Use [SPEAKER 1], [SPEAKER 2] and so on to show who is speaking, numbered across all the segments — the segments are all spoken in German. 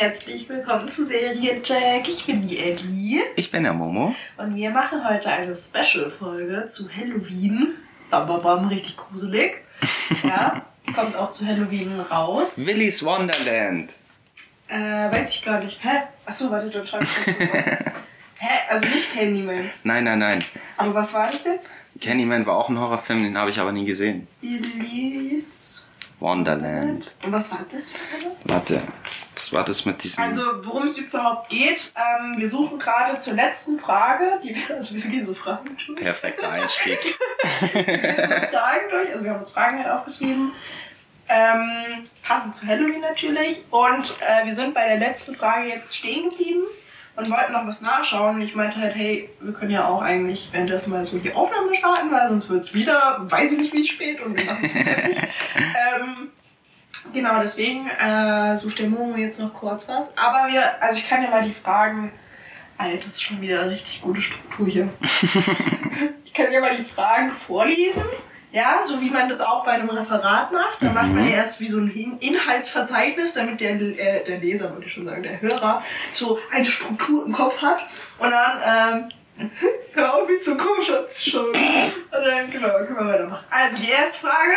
[SPEAKER 1] Herzlich willkommen zu Seriencheck. Ich bin die Ellie
[SPEAKER 2] Ich bin der Momo.
[SPEAKER 1] und wir machen heute eine Special-Folge zu Halloween. Bam, bam, bam, richtig gruselig. Ja, kommt auch zu Halloween raus.
[SPEAKER 2] Willy's Wonderland.
[SPEAKER 1] Äh, weiß ich gar nicht. Hä? Achso, warte, dann schreib ich das mal. Hä? Also nicht Candyman.
[SPEAKER 2] Nein, nein, nein.
[SPEAKER 1] Aber was war das jetzt?
[SPEAKER 2] Candyman war auch ein Horrorfilm, den habe ich aber nie gesehen.
[SPEAKER 1] Elise.
[SPEAKER 2] Wonderland.
[SPEAKER 1] Und was war das für eine?
[SPEAKER 2] Warte, war das mit diesem...
[SPEAKER 1] Also, worum es überhaupt geht, ähm, wir suchen gerade zur letzten Frage, die wir, also wir gehen so Fragen durch.
[SPEAKER 2] Perfekter Einstieg.
[SPEAKER 1] Fragen durch, also wir haben uns Fragen halt aufgeschrieben. Ähm, passend zu Halloween natürlich. Und äh, wir sind bei der letzten Frage jetzt stehen geblieben und wollten noch was nachschauen. Und ich meinte halt, hey, wir können ja auch eigentlich währenddessen mal so die Aufnahme starten, weil sonst wird es wieder, weiß ich nicht wie spät und wir machen es wieder nicht. ähm, genau, deswegen äh, sucht der Momo jetzt noch kurz was. Aber wir, also ich kann ja mal die Fragen. Alter, das ist schon wieder eine richtig gute Struktur hier. Ich kann ja mal die Fragen vorlesen. Ja, so wie man das auch bei einem Referat macht. Da macht man ja erst wie so ein Inhaltsverzeichnis, damit der, äh, der Leser, würde ich schon sagen, der Hörer, so eine Struktur im Kopf hat. Und dann, ähm, hör auf, wie zu komisch schon. Und dann, genau, können wir weitermachen. Also, die erste Frage.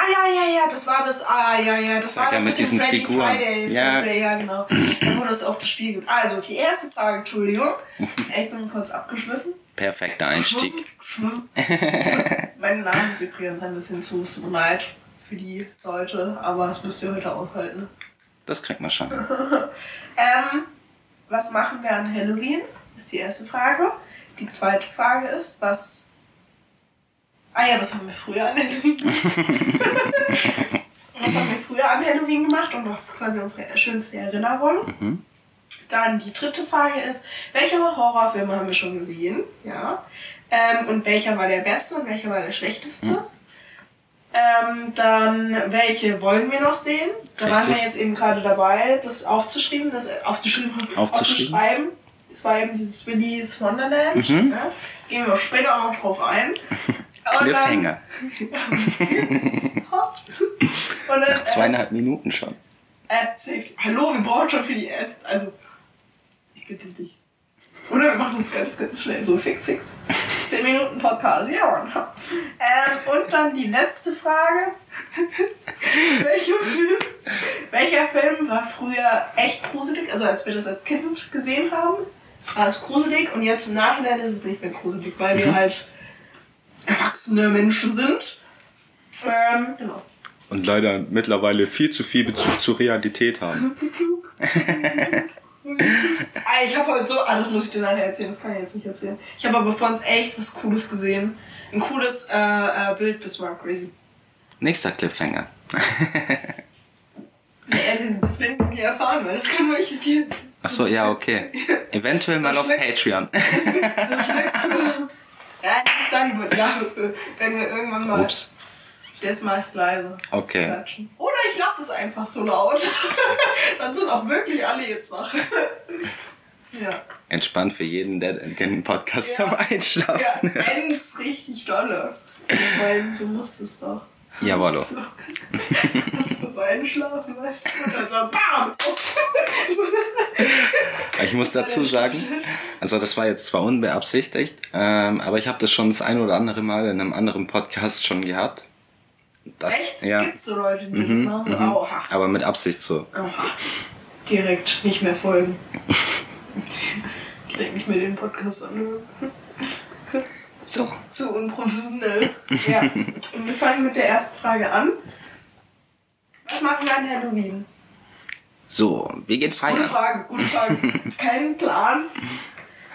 [SPEAKER 1] Ah, ja, ja, ja, das war das, ah, ja, ja, das
[SPEAKER 2] Sag
[SPEAKER 1] war
[SPEAKER 2] ja
[SPEAKER 1] das
[SPEAKER 2] mit
[SPEAKER 1] mit, dem
[SPEAKER 2] diesen
[SPEAKER 1] Freddy
[SPEAKER 2] Figuren.
[SPEAKER 1] Friday.
[SPEAKER 2] Ja.
[SPEAKER 1] Friday, ja, genau. Da wo das auch das Spiel gibt. Also, die erste Frage, Entschuldigung. Ich bin kurz abgeschwiffen.
[SPEAKER 2] Perfekter Einstieg.
[SPEAKER 1] Schwimm. Meine Nase ist übrigens ein bisschen zu, es tut leid für die Leute, aber das müsst ihr heute aushalten.
[SPEAKER 2] Das kriegt man schon.
[SPEAKER 1] Ähm, was machen wir an Halloween? Ist die erste Frage. Die zweite Frage ist, was. Ah ja, was haben wir früher an Halloween Was haben wir früher an Halloween gemacht und was ist quasi unsere schönste Erinnerung? Dann die dritte Frage ist, welche Horrorfilme haben wir schon gesehen? Ja. Ähm, und welcher war der beste und welcher war der schlechteste? Ähm, dann, welche wollen wir noch sehen? Da waren wir
[SPEAKER 2] Richtig.
[SPEAKER 1] jetzt eben gerade dabei, das aufzuschreiben, das äh, aufzuschreiben,
[SPEAKER 2] Aufzuschreiben.
[SPEAKER 1] aufzuschreiben. Das war eben dieses Willy's Wonderland.
[SPEAKER 2] Mhm.
[SPEAKER 1] Ja. Gehen wir später auch noch drauf ein. Und
[SPEAKER 2] Cliffhanger.
[SPEAKER 1] Dann,
[SPEAKER 2] Nach zweieinhalb Minuten schon.
[SPEAKER 1] Ad Safety. Hallo, wir brauchen schon für die ersten. Also, ich bitte dich. Oder wir machen das ganz, ganz schnell. So fix, fix. 10 Minuten Podcast. Ja, Mann. Ähm, und dann die letzte Frage. welcher, Film, welcher Film war früher echt gruselig? Also, als wir das als Kind gesehen haben, war es gruselig. Und jetzt im Nachhinein ist es nicht mehr gruselig, weil wir halt erwachsene Menschen sind. Ähm, genau.
[SPEAKER 2] Und leider mittlerweile viel zu viel Bezug zur Realität haben.
[SPEAKER 1] Bezug. Ah, ich habe heute so, ah, das muss ich dir nachher erzählen, das kann ich jetzt nicht erzählen. Ich habe aber vor uns echt was Cooles gesehen. Ein cooles äh, äh, Bild, das war crazy.
[SPEAKER 2] Nächster Cliffhanger.
[SPEAKER 1] Äh, das werden wir nie erfahren, weil das kann nur ich dir.
[SPEAKER 2] Achso, ja, okay. Eventuell mal auf. Patreon.
[SPEAKER 1] Du schmeckst du. Ja, das ist die Ja, wenn wir irgendwann mal.
[SPEAKER 2] Ups.
[SPEAKER 1] Das mache ich leise.
[SPEAKER 2] Okay.
[SPEAKER 1] Oder ich lasse es einfach so laut. Dann sind auch wirklich alle jetzt wach. ja.
[SPEAKER 2] Entspannt für jeden, der den Podcast
[SPEAKER 1] Ja.
[SPEAKER 2] zum Einschlafen
[SPEAKER 1] Ja, ganz richtig dolle. Weil so muss es doch.
[SPEAKER 2] Jawollo.
[SPEAKER 1] So. Kurz vor beiden schlafen, weißt du? Und dann so BAM!
[SPEAKER 2] Ich muss dazu sagen, also das war jetzt zwar unbeabsichtigt, ähm, aber ich habe das schon das ein oder andere Mal in einem anderen Podcast schon gehabt. Das,
[SPEAKER 1] Echt?
[SPEAKER 2] Ja.
[SPEAKER 1] Gibt's so Leute, die das machen? Oha.
[SPEAKER 2] Aber mit Absicht so.
[SPEAKER 1] Oha. Direkt nicht mehr folgen. Direkt nicht mehr den Podcast anhören.
[SPEAKER 2] So.
[SPEAKER 1] Zu unprofessionell. Ja. Und wir fangen mit der ersten Frage an. Was machen wir an Halloween?
[SPEAKER 2] So, wir gehen
[SPEAKER 1] Gute
[SPEAKER 2] feiern.
[SPEAKER 1] Frage, gute Frage. Keinen Plan.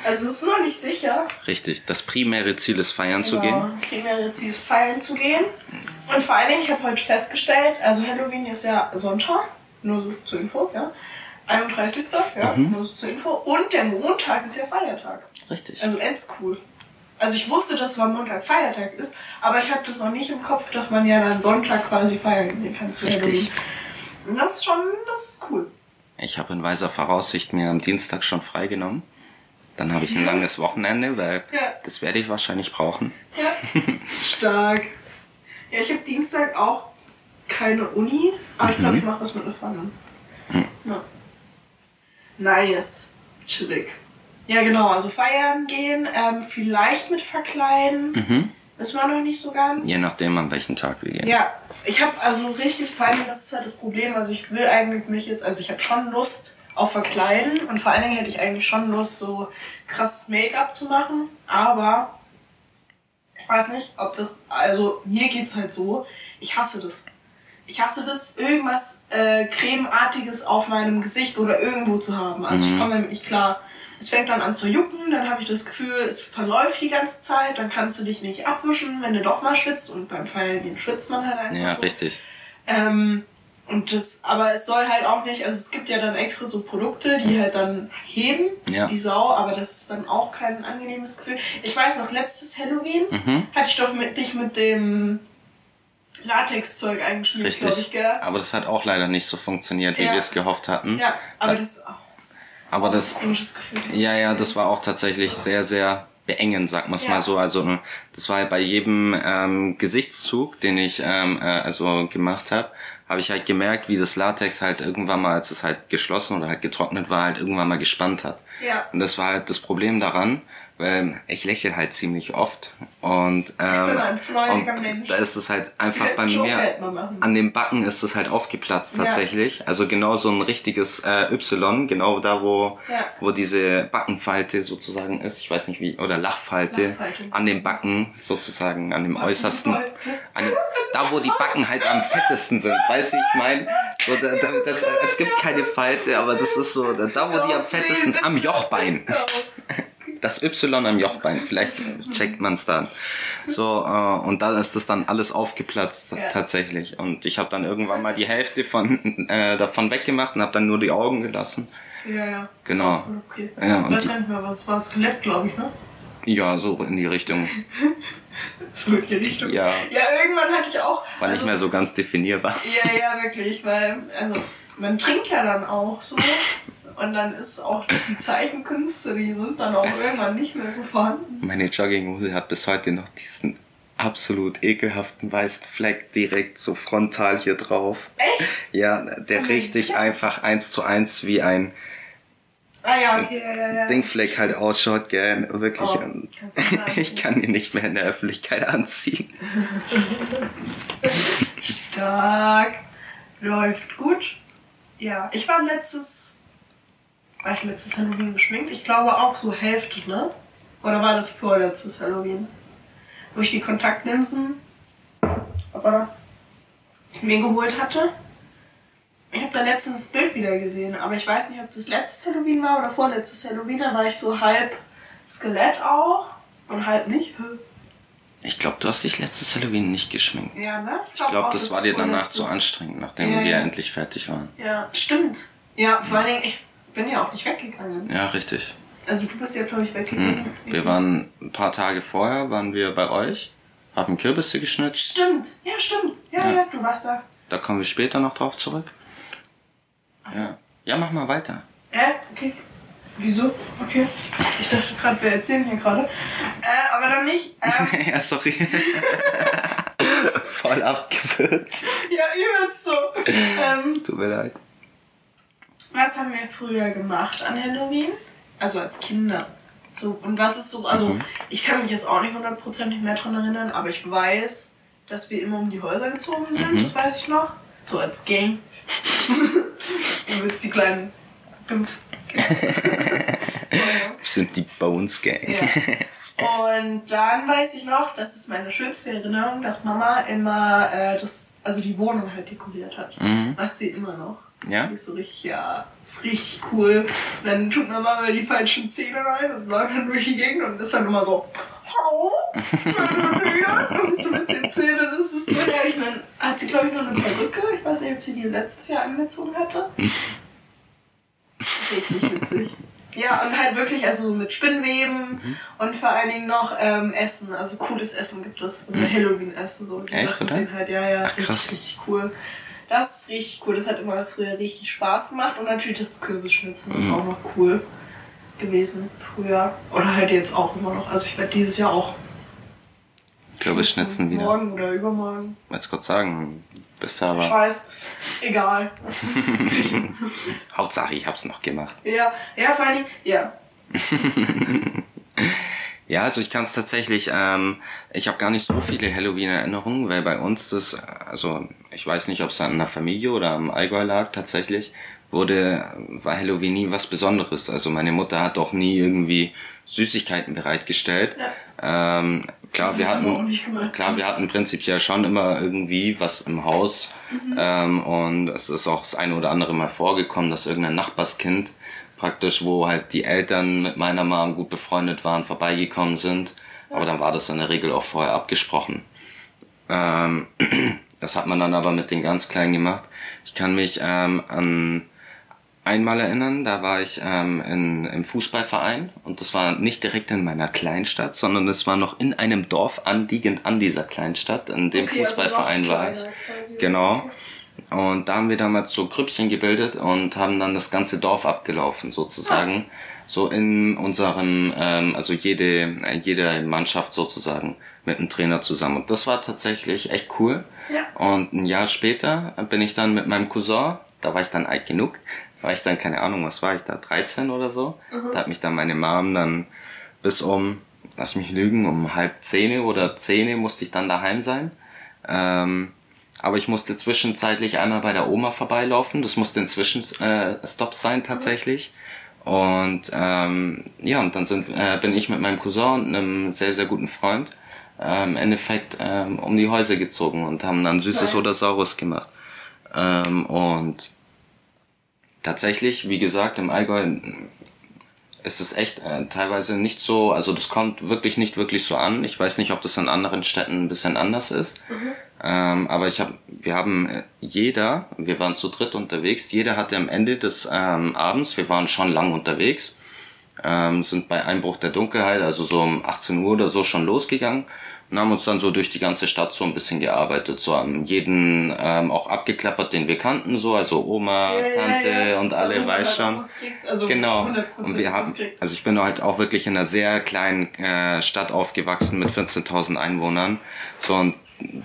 [SPEAKER 1] Also es ist noch nicht sicher.
[SPEAKER 2] Richtig, das primäre Ziel ist feiern zu gehen.
[SPEAKER 1] Das primäre Ziel ist feiern zu gehen. Und vor allen Dingen, ich habe heute festgestellt, also Halloween ist ja Sonntag, nur so zur Info, ja. 31. Ja,
[SPEAKER 2] Mhm.
[SPEAKER 1] nur so zur Info. Und der Montag ist ja Feiertag.
[SPEAKER 2] Richtig.
[SPEAKER 1] Also ends cool. Also ich wusste, dass zwar Montag Feiertag ist, aber ich hatte das noch nicht im Kopf, dass man ja dann Sonntag quasi feiern gehen kann zu
[SPEAKER 2] Richtig.
[SPEAKER 1] Halloween. Und das ist schon, das ist cool.
[SPEAKER 2] Ich habe in weiser Voraussicht mir am Dienstag schon freigenommen. Dann habe ich ein langes Wochenende, weil
[SPEAKER 1] Ja.
[SPEAKER 2] das werde ich wahrscheinlich brauchen.
[SPEAKER 1] Ja, stark. Ja, ich habe Dienstag auch keine Uni, aber ich glaube, ich mache das mit einer Freundin. Ja. Nice. Chillig. Ja, genau, also feiern gehen, ähm, vielleicht mit verkleiden.
[SPEAKER 2] Mhm.
[SPEAKER 1] Wissen wir noch nicht so ganz.
[SPEAKER 2] Je nachdem, an welchen Tag wir gehen.
[SPEAKER 1] Ja, ich habe also richtig, vor allem, das ist halt das Problem, also ich will eigentlich mich jetzt, also ich habe schon Lust auf Verkleiden und vor allen Dingen hätte ich eigentlich schon Lust, so krasses Make-up zu machen, aber ich weiß nicht, ob das, also mir geht's halt so, ich hasse das. Ich hasse das, irgendwas äh, Cremeartiges auf meinem Gesicht oder irgendwo zu haben. Also ich komme damit nicht klar. Es fängt dann an zu jucken, dann habe ich das Gefühl, es verläuft die ganze Zeit, dann kannst du dich nicht abwischen, wenn du doch mal schwitzt und beim Feiern schwitzt man halt einfach
[SPEAKER 2] Ja,
[SPEAKER 1] so.
[SPEAKER 2] richtig.
[SPEAKER 1] Ähm, und das, aber es soll halt auch nicht, also es gibt ja dann extra so Produkte, die halt dann heben,
[SPEAKER 2] Ja.
[SPEAKER 1] wie Sau, aber das ist dann auch kein angenehmes Gefühl. Ich weiß noch, letztes Halloween
[SPEAKER 2] Mhm.
[SPEAKER 1] hatte ich doch mit dich mit dem Latexzeug eingeschmiert, glaube ich, gell?
[SPEAKER 2] Aber das hat auch leider nicht so funktioniert, wie
[SPEAKER 1] Ja.
[SPEAKER 2] wir es gehofft hatten.
[SPEAKER 1] Ja, aber das ist auch
[SPEAKER 2] Aber das,
[SPEAKER 1] Gefühl.
[SPEAKER 2] ja, ja, das war auch tatsächlich sehr, sehr beengend, sagt man es
[SPEAKER 1] Ja.
[SPEAKER 2] mal so. Also das war bei jedem ähm, Gesichtszug, den ich ähm, äh, also gemacht habe, habe ich halt gemerkt, wie das Latex halt irgendwann mal, als es halt geschlossen oder halt getrocknet war, halt irgendwann mal gespannt hat.
[SPEAKER 1] Ja.
[SPEAKER 2] Und das war halt das Problem daran, weil ich lächle halt ziemlich oft und ähm,
[SPEAKER 1] bin ein freudiger
[SPEAKER 2] und
[SPEAKER 1] Mensch.
[SPEAKER 2] da ist es halt einfach bei mir an den Backen ist es halt aufgeplatzt
[SPEAKER 1] Ja.
[SPEAKER 2] tatsächlich. Also genau so ein richtiges äh, Y, genau da wo
[SPEAKER 1] Ja.
[SPEAKER 2] wo diese Backenfalte sozusagen ist. Ich weiß nicht wie oder Lachfalte,
[SPEAKER 1] Lachfalte.
[SPEAKER 2] an den Backen sozusagen an dem äußersten, an, da wo die Backen halt am fettesten sind. Weißt du, wie ich meine? So, da, da, das, es gibt keine Falte, aber das ist so da, da wo die am fettesten sind, am Jochbein. Das Y am Jochbein, vielleicht checkt man es dann. So, äh, und da ist das dann alles aufgeplatzt
[SPEAKER 1] Ja.
[SPEAKER 2] tatsächlich. Und ich habe dann irgendwann mal die Hälfte von, äh, davon weggemacht und habe dann nur die Augen gelassen.
[SPEAKER 1] Ja, ja.
[SPEAKER 2] Genau.
[SPEAKER 1] Okay.
[SPEAKER 2] Ja, und
[SPEAKER 1] gar nicht mehr, was war. Skelett, glaube ich, ne?
[SPEAKER 2] Ja, so in die Richtung.
[SPEAKER 1] So in die Richtung.
[SPEAKER 2] Ja.
[SPEAKER 1] Ja, irgendwann hatte ich auch.
[SPEAKER 2] War nicht mehr so ganz definierbar.
[SPEAKER 1] Ja, ja, wirklich, weil, also, man trinkt ja dann auch so. Und dann ist auch die Zeichenkünste, die sind dann auch irgendwann nicht mehr so vorhanden.
[SPEAKER 2] Meine Jogginghose hat bis heute noch diesen absolut ekelhaften weißen Fleck direkt so frontal hier drauf.
[SPEAKER 1] Echt?
[SPEAKER 2] Ja, der
[SPEAKER 1] mein
[SPEAKER 2] richtig
[SPEAKER 1] Gott.
[SPEAKER 2] einfach eins zu eins wie ein
[SPEAKER 1] Ah ja, okay, ja, ja.
[SPEAKER 2] Dingfleck halt ausschaut, gell. Wirklich.
[SPEAKER 1] Oh,
[SPEAKER 2] ähm, ich kann ihn nicht mehr in der Öffentlichkeit anziehen.
[SPEAKER 1] Stark. Läuft gut. Ja, ich war letztes. War ich letztes Halloween geschminkt? Ich glaube auch so Hälfte, ne? Oder war das vorletztes Halloween? Wo ich die Kontaktlinsen aber mir geholt hatte. Ich habe da letztens das Bild wieder gesehen, aber ich weiß nicht, ob das letztes Halloween war oder vorletztes Halloween. Da war ich so halb Skelett auch und halb nicht.
[SPEAKER 2] Ich glaube, du hast dich letztes Halloween nicht geschminkt.
[SPEAKER 1] Ja, ne?
[SPEAKER 2] Ich glaube,
[SPEAKER 1] auch,
[SPEAKER 2] das war dir danach so anstrengend, nachdem
[SPEAKER 1] Ja,
[SPEAKER 2] wir
[SPEAKER 1] ja.
[SPEAKER 2] endlich fertig waren.
[SPEAKER 1] Ja, stimmt. Ja, vor allen Dingen, ich bin ja auch nicht weggegangen.
[SPEAKER 2] Ja, richtig.
[SPEAKER 1] Also du bist ja, glaube ich, weggegangen.
[SPEAKER 2] Mhm. Wir waren ein paar Tage vorher, waren wir bei euch, haben Kürbisse geschnitzt.
[SPEAKER 1] Stimmt, ja, stimmt. Ja, ja,
[SPEAKER 2] Ja.
[SPEAKER 1] du warst da.
[SPEAKER 2] Da kommen wir später noch drauf zurück. Ja, ja mach mal weiter.
[SPEAKER 1] Äh, okay. Wieso? Okay. Ich dachte gerade, wir erzählen hier gerade. Äh, aber dann nicht. Ähm,
[SPEAKER 2] ja, sorry. Voll abgewürzt.
[SPEAKER 1] ja, übelst so. Ähm,
[SPEAKER 2] Tut mir leid.
[SPEAKER 1] Was haben wir früher gemacht an Halloween? Also als Kinder. So, und was ist so, also ich kann mich jetzt auch nicht hundertprozentig mehr dran erinnern, aber ich weiß, dass wir immer um die Häuser gezogen sind, das weiß ich noch. So als Gang. Und jetzt die kleinen fünf.
[SPEAKER 2] Wir sind die Bones Gang.
[SPEAKER 1] Ja. Und dann weiß ich noch, das ist meine schönste Erinnerung, dass Mama immer äh, das, also die Wohnung halt dekoriert hat. Macht sie immer noch.
[SPEAKER 2] Ja?
[SPEAKER 1] Ist so richtig, ja, ist richtig cool. Und dann tut Mama mal die falschen Zähne rein und läuft dann durch die Gegend und ist dann immer so, hallo? und so mit den Zähnen, das ist so herrlich. Dann hat sie, glaube ich, noch eine Perücke. Ich weiß nicht, ob sie die letztes Jahr angezogen hatte. Richtig witzig. Ja, und halt wirklich, also so mit Spinnweben und vor allen Dingen noch ähm, Essen. Also cooles Essen gibt es. Also Halloween-Essen. So. Die
[SPEAKER 2] Echt, oder?
[SPEAKER 1] halt, ja, ja,
[SPEAKER 2] Ach,
[SPEAKER 1] richtig, richtig cool. Das ist richtig cool. Das hat immer früher richtig Spaß gemacht. Und natürlich das Kürbisschnitzen ist auch noch cool gewesen früher. Oder halt jetzt auch immer noch. Also ich werde dieses Jahr auch
[SPEAKER 2] Kürbisschnitzen wieder.
[SPEAKER 1] Morgen oder übermorgen.
[SPEAKER 2] Wollt's kurz sagen, bist du
[SPEAKER 1] Ich
[SPEAKER 2] aber.
[SPEAKER 1] weiß. Egal.
[SPEAKER 2] Hauptsache, ich hab's noch gemacht.
[SPEAKER 1] Ja, ja, vor allem, ja.
[SPEAKER 2] Ja, also ich kann es tatsächlich, ähm, ich habe gar nicht so viele Halloween-Erinnerungen, weil bei uns das, also ich weiß nicht, ob es an der Familie oder am Allgäu lag tatsächlich, wurde, war Halloween nie was Besonderes. Also meine Mutter hat auch nie irgendwie Süßigkeiten bereitgestellt. Ähm, klar, wir hatten, klar, wir hatten prinzipiell schon immer irgendwie was im Haus. Ähm, und es ist auch das eine oder andere Mal vorgekommen, dass irgendein Nachbarskind praktisch, wo halt die Eltern mit meiner Mom gut befreundet waren, vorbeigekommen sind. Aber dann war das in der Regel auch vorher abgesprochen. Ähm, das hat man dann aber mit den ganz Kleinen gemacht. Ich kann mich ähm, an einmal erinnern, da war ich ähm, in, im Fußballverein und das war nicht direkt in meiner Kleinstadt, sondern es war noch in einem Dorf anliegend an dieser Kleinstadt, in dem
[SPEAKER 1] Okay, also
[SPEAKER 2] Fußballverein
[SPEAKER 1] noch
[SPEAKER 2] war ich. Genau. Und da haben wir damals so Grüppchen gebildet und haben dann das ganze Dorf abgelaufen, sozusagen. So in unseren, ähm, also jede, äh, jede Mannschaft sozusagen mit einem Trainer zusammen. Und das war tatsächlich echt cool.
[SPEAKER 1] Ja.
[SPEAKER 2] Und ein Jahr später bin ich dann mit meinem Cousin, da war ich dann alt genug, war ich dann, keine Ahnung, was war ich da, 13 oder so. Da hat mich dann meine Mom dann bis um, lass mich lügen, um halb zehn oder zehn musste ich dann daheim sein. Ähm, aber ich musste zwischenzeitlich einmal bei der Oma vorbeilaufen. Das musste ein Zwischenstopp äh, sein tatsächlich. Und ähm, ja, und dann sind, äh, bin ich mit meinem Cousin und einem sehr, sehr guten Freund äh, im Endeffekt ähm, um die Häuser gezogen und haben dann Süßes oder Saures gemacht. Ähm, und tatsächlich, wie gesagt, im Allgäu ist es echt äh, teilweise nicht so, also das kommt wirklich nicht wirklich so an. Ich weiß nicht, ob das in anderen Städten ein bisschen anders ist. Ähm, aber ich habe, wir haben äh, jeder, wir waren zu dritt unterwegs, jeder hatte am Ende des ähm, Abends, wir waren schon lang unterwegs, ähm, sind bei Einbruch der Dunkelheit, also so um 18 Uhr oder so schon losgegangen und haben uns dann so durch die ganze Stadt so ein bisschen gearbeitet, so haben jeden ähm, auch abgeklappert, den wir kannten, so, also Oma,
[SPEAKER 1] Ja, ja,
[SPEAKER 2] Tante
[SPEAKER 1] ja.
[SPEAKER 2] und alle, weiß schon.
[SPEAKER 1] Also
[SPEAKER 2] genau.
[SPEAKER 1] 100%
[SPEAKER 2] Und wir haben, also ich bin halt auch wirklich in einer sehr kleinen äh, Stadt aufgewachsen mit 14.000 Einwohnern, so und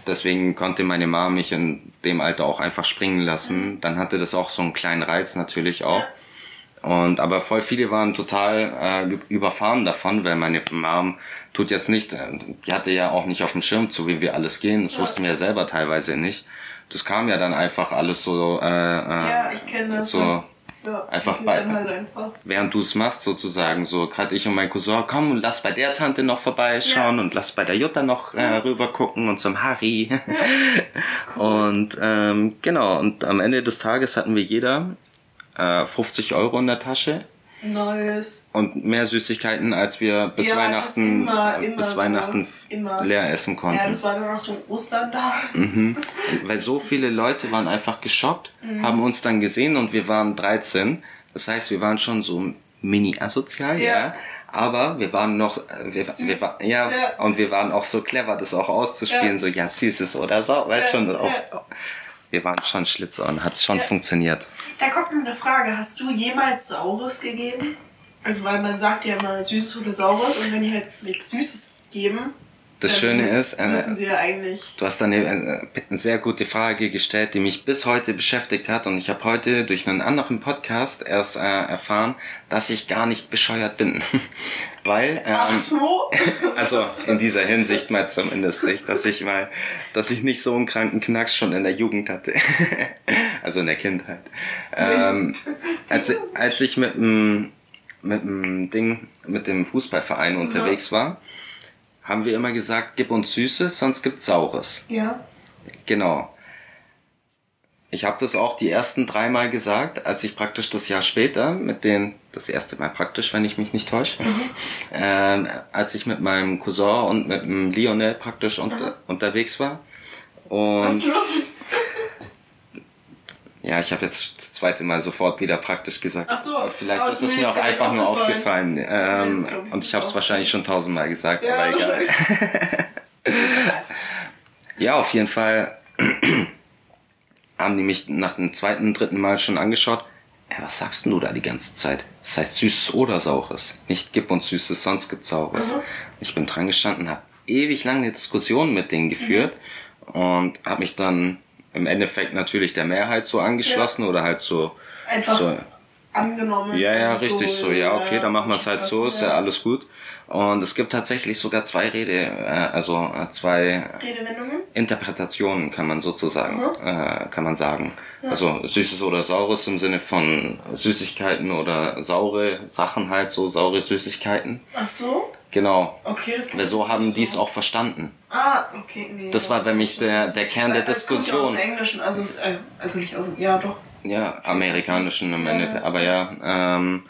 [SPEAKER 2] deswegen konnte meine Mama mich in dem Alter auch einfach springen lassen. Dann hatte das auch so einen kleinen Reiz natürlich auch. Und aber voll viele waren total äh, überfahren davon, weil meine Mom tut jetzt nicht, äh, die hatte ja auch nicht auf dem Schirm, zu wie wir alles gehen. Das wussten wir ja selber teilweise nicht. Das kam ja dann einfach alles so, äh, äh,
[SPEAKER 1] Ja, ich kenne das.
[SPEAKER 2] so
[SPEAKER 1] ja,
[SPEAKER 2] einfach bei-
[SPEAKER 1] halt einfach.
[SPEAKER 2] während du es machst sozusagen. So gerade ich und mein Cousin, komm und lass bei der Tante noch vorbeischauen
[SPEAKER 1] Ja.
[SPEAKER 2] und lass bei der Jutta noch äh, rüber gucken und zum Harry. Und ähm, genau, und am Ende des Tages hatten wir jeder äh, 50 Euro in der Tasche
[SPEAKER 1] Neues.
[SPEAKER 2] und mehr Süßigkeiten, als wir bis
[SPEAKER 1] Ja,
[SPEAKER 2] Weihnachten,
[SPEAKER 1] immer- immer
[SPEAKER 2] bis
[SPEAKER 1] so.
[SPEAKER 2] Weihnachten
[SPEAKER 1] Immer.
[SPEAKER 2] leer essen konnten.
[SPEAKER 1] Ja, das war dann auch so Ostern da.
[SPEAKER 2] Weil so viele Leute waren einfach geschockt,
[SPEAKER 1] Mhm.
[SPEAKER 2] haben uns dann gesehen und wir waren 13. Das heißt, wir waren schon so mini asozial, ja.
[SPEAKER 1] Ja.
[SPEAKER 2] Aber wir waren noch, äh, wir, wir war, ja,
[SPEAKER 1] Ja.
[SPEAKER 2] und wir waren auch so clever, das auch auszuspielen,
[SPEAKER 1] Ja.
[SPEAKER 2] so ja, süßes oder so, weißt schon, auf, wir waren schon Schlitzer und hat schon
[SPEAKER 1] Ja.
[SPEAKER 2] funktioniert.
[SPEAKER 1] Da kommt mir eine Frage. Hast du jemals Saures gegeben? Also, weil man sagt ja immer Süßes oder Saures und wenn die halt nichts Süßes geben,
[SPEAKER 2] Das
[SPEAKER 1] dann
[SPEAKER 2] Schöne ist, äh,
[SPEAKER 1] ja.
[SPEAKER 2] Du hast eine, äh, eine sehr gute Frage gestellt, die mich bis heute beschäftigt hat. Und ich habe heute durch einen anderen Podcast erst äh, erfahren, dass ich gar nicht bescheuert bin. Weil, ähm,
[SPEAKER 1] Ach so?
[SPEAKER 2] also in dieser Hinsicht mal zumindest nicht, dass ich mal, dass ich nicht so einen kranken Knacks schon in der Jugend hatte. also in der Kindheit. Ähm, als, als ich mit dem, mit dem Ding, mit dem Fußballverein unterwegs war, haben wir immer gesagt, gib uns Süßes, sonst gibt's Saures.
[SPEAKER 1] ja.
[SPEAKER 2] Genau. Ich habe das auch die ersten dreimal gesagt, als ich praktisch das Jahr später mit den, das erste Mal praktisch, wenn ich mich nicht täusche, ähm, als ich mit meinem Cousin und mit dem Lionel praktisch unter, unterwegs war.
[SPEAKER 1] Was ist
[SPEAKER 2] Und
[SPEAKER 1] los?
[SPEAKER 2] Ja, ich habe jetzt das zweite Mal sofort wieder praktisch gesagt.
[SPEAKER 1] Ach so,
[SPEAKER 2] Aber Vielleicht
[SPEAKER 1] aber
[SPEAKER 2] ist es
[SPEAKER 1] mir
[SPEAKER 2] auch einfach nur
[SPEAKER 1] aufgefallen.
[SPEAKER 2] Ähm,
[SPEAKER 1] ich,
[SPEAKER 2] und ich habe es wahrscheinlich schon tausendmal gesagt,
[SPEAKER 1] Ja,
[SPEAKER 2] aber egal. Ja, auf jeden Fall haben die mich nach dem zweiten, dritten Mal schon angeschaut. Ey, was sagst denn du da die ganze Zeit? Das heißt Süßes oder Saures. Nicht gib uns Süßes, sonst gibt's Saures. Ich bin dran gestanden, hab ewig lange eine Diskussion mit denen geführt mhm. und habe mich dann im Endeffekt natürlich der Mehrheit so angeschlossen ja. oder halt so
[SPEAKER 1] einfach so, angenommen.
[SPEAKER 2] Ja, ja, richtig so. Ja, okay, dann machen wir es halt so, ist ja alles gut. Und es gibt tatsächlich sogar zwei Rede, äh, also äh, zwei
[SPEAKER 1] Redewendungen?
[SPEAKER 2] Interpretationen kann man sozusagen, mhm. äh, kann man sagen. Ja. Also süßes oder saures im Sinne von Süßigkeiten oder saure Sachen halt, so saure Süßigkeiten.
[SPEAKER 1] Ach so?
[SPEAKER 2] Genau.
[SPEAKER 1] Okay, das
[SPEAKER 2] Weil so haben die es auch verstanden.
[SPEAKER 1] Ah, okay, nee.
[SPEAKER 2] Das war nämlich der, der Kern der Diskussion. Kommt
[SPEAKER 1] ja aus dem Englischen, also, äh, also nicht aus dem, ja doch.
[SPEAKER 2] Ja, amerikanischen im Endeffekt, aber ja. Ähm,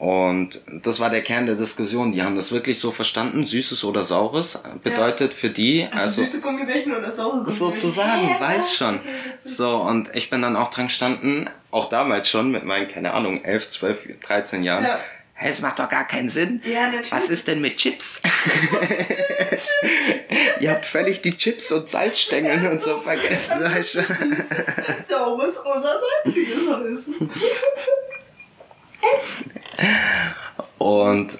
[SPEAKER 2] und das war der Kern der Diskussion. Die haben das wirklich so verstanden, Süßes oder Saures bedeutet ja. für die.
[SPEAKER 1] Also, also süße Gummibärchen oder saure Gummibärchen.
[SPEAKER 2] Sozusagen, ja, weiß schon. Okay, so, und ich bin dann auch dran gestanden, auch damals schon mit meinen, keine Ahnung, 11, 12, 13 Jahren. Ja. Hey, es macht doch gar keinen Sinn.
[SPEAKER 1] Ja, natürlich.
[SPEAKER 2] Was ist denn mit Chips? Was ist denn mit Chips? Ihr habt völlig die Chips und Salzstängel ja, und so, so vergessen.
[SPEAKER 1] Was ist Saures oder salziges heißen.
[SPEAKER 2] Und.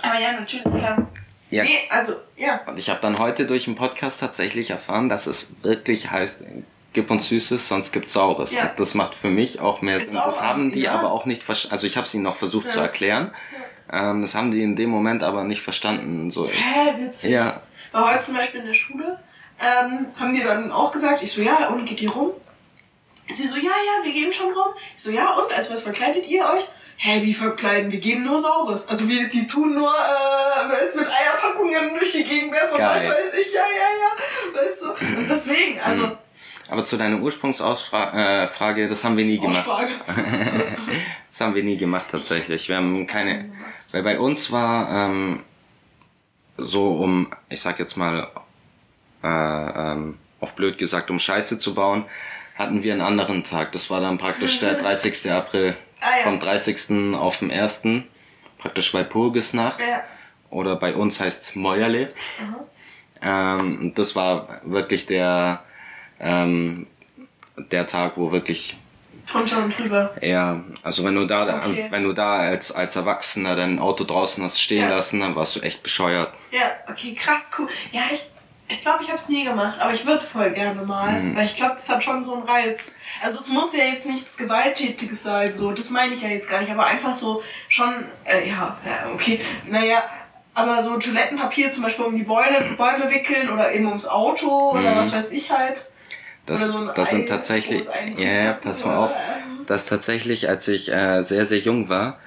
[SPEAKER 1] Aber ja, natürlich, klar. Ja. Nee, also, ja.
[SPEAKER 2] Und ich habe dann heute durch einen Podcast tatsächlich erfahren, dass es wirklich heißt, gib uns Süßes, sonst gibt's Saures. Ja. Das macht für mich auch mehr Sinn. Das haben die ja. aber auch nicht verstanden. Also ich habe es ihnen noch versucht ja. zu erklären. Ähm, das haben die in dem Moment aber nicht verstanden. So.
[SPEAKER 1] Hä, witzig.
[SPEAKER 2] Ja.
[SPEAKER 1] War heute zum Beispiel in der Schule, ähm, haben die dann auch gesagt, ich so, ja, und geht die rum? Sie so, ja, ja, wir gehen schon rum. Ich so, ja, und als was verkleidet ihr euch? hä, wie verkleiden? Wir geben nur Saures. Also wir, die tun nur äh, es mit Eierpackungen durch die Gegend werfen, was weiß ich, ja, ja, ja. Weißt du? Und deswegen, also.
[SPEAKER 2] Aber zu deiner Ursprungsfrage, äh, das haben wir nie gemacht. das haben wir nie gemacht tatsächlich. Wir haben keine, weil bei uns war ähm, so um, ich sag jetzt mal, äh, ähm, auf blöd gesagt, um Scheiße zu bauen, hatten wir einen anderen Tag. Das war dann praktisch der 30. April. Ah, ja. Vom 30. auf den 1. Praktisch bei Purgisnacht. Ja. Oder bei uns heißt es Mäuerle. Mhm. Ähm, das war wirklich der, ähm, der Tag, wo wirklich
[SPEAKER 1] drunter und drüber.
[SPEAKER 2] Ja, also wenn du da, okay. wenn du da als, als Erwachsener dein Auto draußen hast stehen ja. lassen, dann warst du echt bescheuert.
[SPEAKER 1] Ja, okay, krass, cool. Ja, ich, ich glaube, ich habe es nie gemacht, aber ich würde voll gerne mal, mhm. weil ich glaube, das hat schon so einen Reiz. Also es muss ja jetzt nichts Gewalttätiges sein, so, das meine ich ja jetzt gar nicht, aber einfach so schon, äh, ja, ja, okay, naja, aber so Toilettenpapier zum Beispiel um die Bäume, Bäume wickeln oder eben ums Auto oder mhm. was weiß ich halt.
[SPEAKER 2] Das, so das sind tatsächlich, ja, ja, pass mal auf, das tatsächlich, als ich äh, sehr, sehr jung war,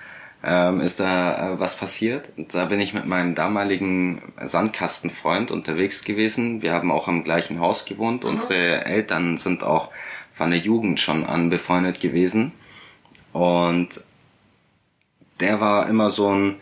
[SPEAKER 2] ähm, ist da äh, was passiert. Da bin ich mit meinem damaligen Sandkastenfreund unterwegs gewesen. Wir haben auch im gleichen Haus gewohnt. Mhm. Unsere Eltern sind auch von der Jugend schon an befreundet gewesen. Und der war immer so ein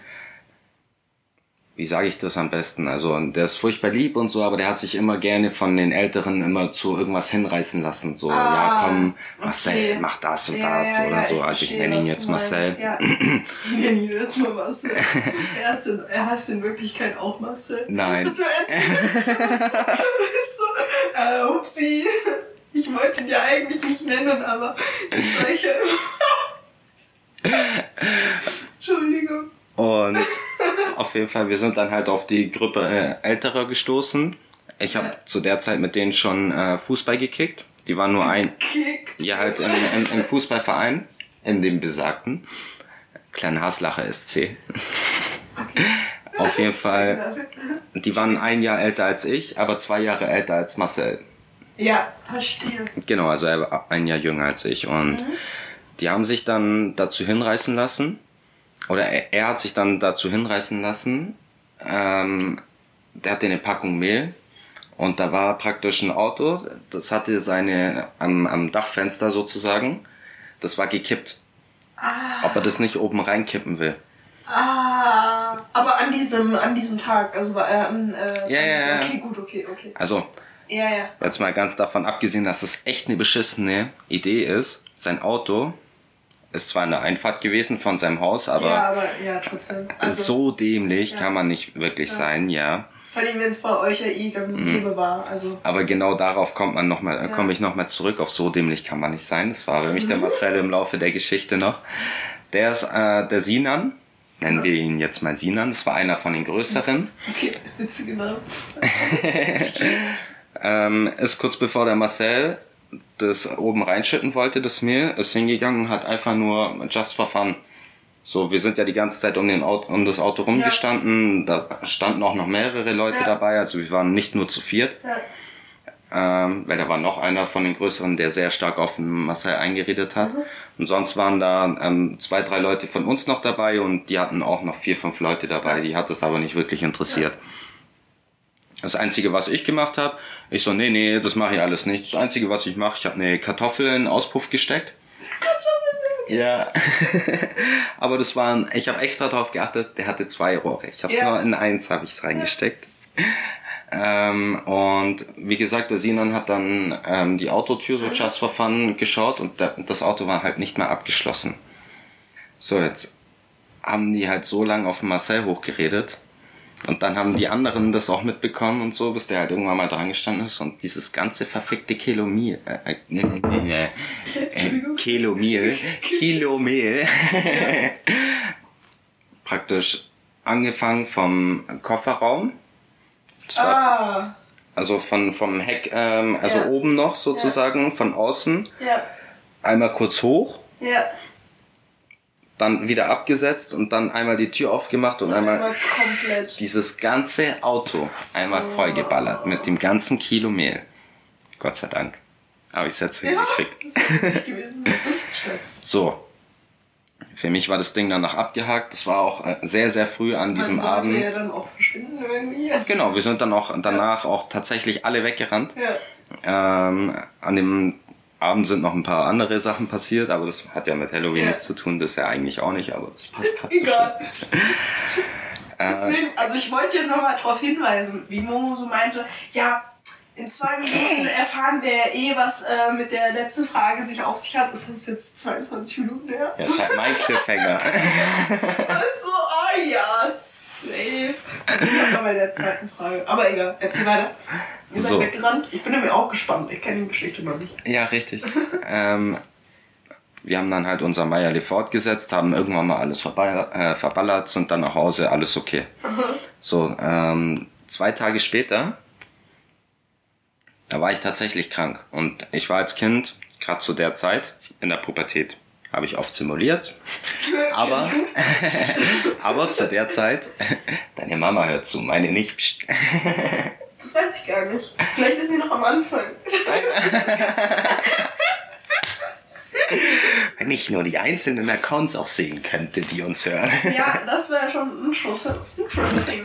[SPEAKER 2] wie sage ich das am besten? Also der ist furchtbar lieb und so, aber der hat sich immer gerne von den Älteren immer zu irgendwas hinreißen lassen. So, ah, ja komm, Marcel, okay. mach das und ja, das ja, oder ja, so. Also ich nenne ihn jetzt Marcel.
[SPEAKER 1] Ich nenne ihn jetzt mal Marcel. er, ist in, er heißt in Wirklichkeit auch Marcel.
[SPEAKER 2] Nein.
[SPEAKER 1] Das wäre erzählt. so, äh, upsie. Ich wollte ihn ja eigentlich nicht nennen, aber ich spreche. Entschuldigung.
[SPEAKER 2] Und auf jeden Fall, wir sind dann halt auf die Gruppe äh, Älterer gestoßen. Ich habe ja. zu der Zeit mit denen schon äh, Fußball gekickt. Die waren nur ein.
[SPEAKER 1] Gekickt.
[SPEAKER 2] Ja, halt im, im, im Fußballverein, in dem besagten. Kleine Haslacher SC. Okay. Auf jeden Fall. Die waren ein Jahr älter als ich, aber zwei Jahre älter als Marcel.
[SPEAKER 1] Ja, verstehe.
[SPEAKER 2] Genau, also er war ein Jahr jünger als ich. Und mhm. die haben sich dann dazu hinreißen lassen, oder er, er hat sich dann dazu hinreißen lassen, ähm, der hatte eine Packung Mehl und da war praktisch ein Auto, das hatte seine, am, am Dachfenster sozusagen, das war gekippt. Ah. Ob er das nicht oben reinkippen will.
[SPEAKER 1] Ah, aber an diesem, an diesem Tag, also war er an, äh,
[SPEAKER 2] ja, ja,
[SPEAKER 1] ja. okay, gut, okay, okay.
[SPEAKER 2] Also,
[SPEAKER 1] ja, ja.
[SPEAKER 2] jetzt mal ganz davon abgesehen, dass das echt eine beschissene Idee ist, sein Auto ist zwar eine Einfahrt gewesen von seinem Haus, aber,
[SPEAKER 1] ja, aber ja, trotzdem.
[SPEAKER 2] Also, so dämlich ja. kann man nicht wirklich sein, ja.
[SPEAKER 1] Vor allem, wenn es bei euch ja eh gang mhm. war. Also.
[SPEAKER 2] Aber genau darauf kommt man noch mal, komme ich nochmal zurück. Auf so dämlich kann man nicht sein. Das war für mich der Marcel im Laufe der Geschichte noch. Der ist äh, der Sinan. Nennen wir ihn jetzt mal Sinan. Das war einer von den größeren.
[SPEAKER 1] Okay, Witze genau.
[SPEAKER 2] ähm, ist kurz bevor der Marcel das oben reinschütten wollte, das Mehl, ist hingegangen und hat einfach nur just for fun. So, wir sind ja die ganze Zeit um, den Auto, um das Auto rumgestanden. Ja. Da standen auch noch mehrere Leute ja. dabei, also wir waren nicht nur zu viert. Ja. Ähm, weil da war noch einer von den größeren, der sehr stark auf den Marcel eingeredet hat. Mhm. Und sonst waren da ähm, zwei, drei Leute von uns noch dabei und die hatten auch noch vier, fünf Leute dabei. Die hat es aber nicht wirklich interessiert. Das Einzige, was ich gemacht habe, ich so, nee, nee, das mache ich alles nicht. Das Einzige, was ich mache, ich habe eine Kartoffel in den Auspuff gesteckt. Ja. aber das waren, ich habe extra darauf geachtet, der hatte zwei Rohre. Ich habe ja. nur in eins habe ich reingesteckt. Ähm, und wie gesagt, der Sinan hat dann ähm, die Autotür so just for fun geschaut und der, das Auto war halt nicht mehr abgeschlossen. So, jetzt haben die halt so lange auf Marcel hochgeredet. Und dann haben die anderen das auch mitbekommen und so, bis der halt irgendwann mal dran gestanden ist und dieses ganze verfickte Kilo Mehl, äh, äh, äh, äh, Kilo Mehl, Kilo Mehl, praktisch angefangen vom Kofferraum ah. Also von, vom Heck, ähm, also ja. oben noch sozusagen, ja. von außen. Ja. Einmal kurz hoch. Ja. Dann wieder abgesetzt und dann einmal die Tür aufgemacht und, einmal, einmal komplett. dieses ganze Auto einmal oh. vollgeballert mit dem ganzen Kilo Mehl. Gott sei Dank. Aber ich setze ja, hingekriegt. Gewesen. so, für mich war das Ding danach abgehakt. Das war auch äh, sehr, sehr früh an diesem Man Abend. ja dann auch verschwinden irgendwie. Also genau, wir sind dann auch danach ja. auch tatsächlich alle weggerannt. Ja. Ähm, an dem Abend sind noch ein paar andere Sachen passiert, aber das hat ja mit Halloween ja. nichts zu tun, das ja eigentlich auch nicht, aber das passt gerade Egal.
[SPEAKER 1] Deswegen, also ich wollte dir nochmal darauf hinweisen, wie Momo so meinte, ja, in zwei Minuten erfahren wir ja eh, was äh, mit der letzten Frage sich auf sich hat. Das ist jetzt 22 Minuten her.
[SPEAKER 2] Ja, das ist halt mein Cliffhanger.
[SPEAKER 1] das ist so, oh ja, Das ist wir bei der zweiten Frage. Aber egal, erzähl weiter. Ihr seid so. weggerannt. Ich bin nämlich auch gespannt. Ich kenne die Geschichte noch nicht.
[SPEAKER 2] Ja, richtig. ähm, wir haben dann halt unser Meierli fortgesetzt, haben irgendwann mal alles verballert, äh, verballert sind dann nach Hause, alles okay. so, ähm, zwei Tage später da war ich tatsächlich krank. Und ich war als Kind, gerade zu der Zeit, in der Pubertät, habe ich oft simuliert. Aber, aber zu der Zeit, deine Mama hört zu, meine nicht.
[SPEAKER 1] Das weiß ich gar nicht. Vielleicht ist sie noch am Anfang.
[SPEAKER 2] Wenn ich nur die einzelnen Accounts auch sehen könnte, die uns hören.
[SPEAKER 1] Ja, das wäre schon interesting.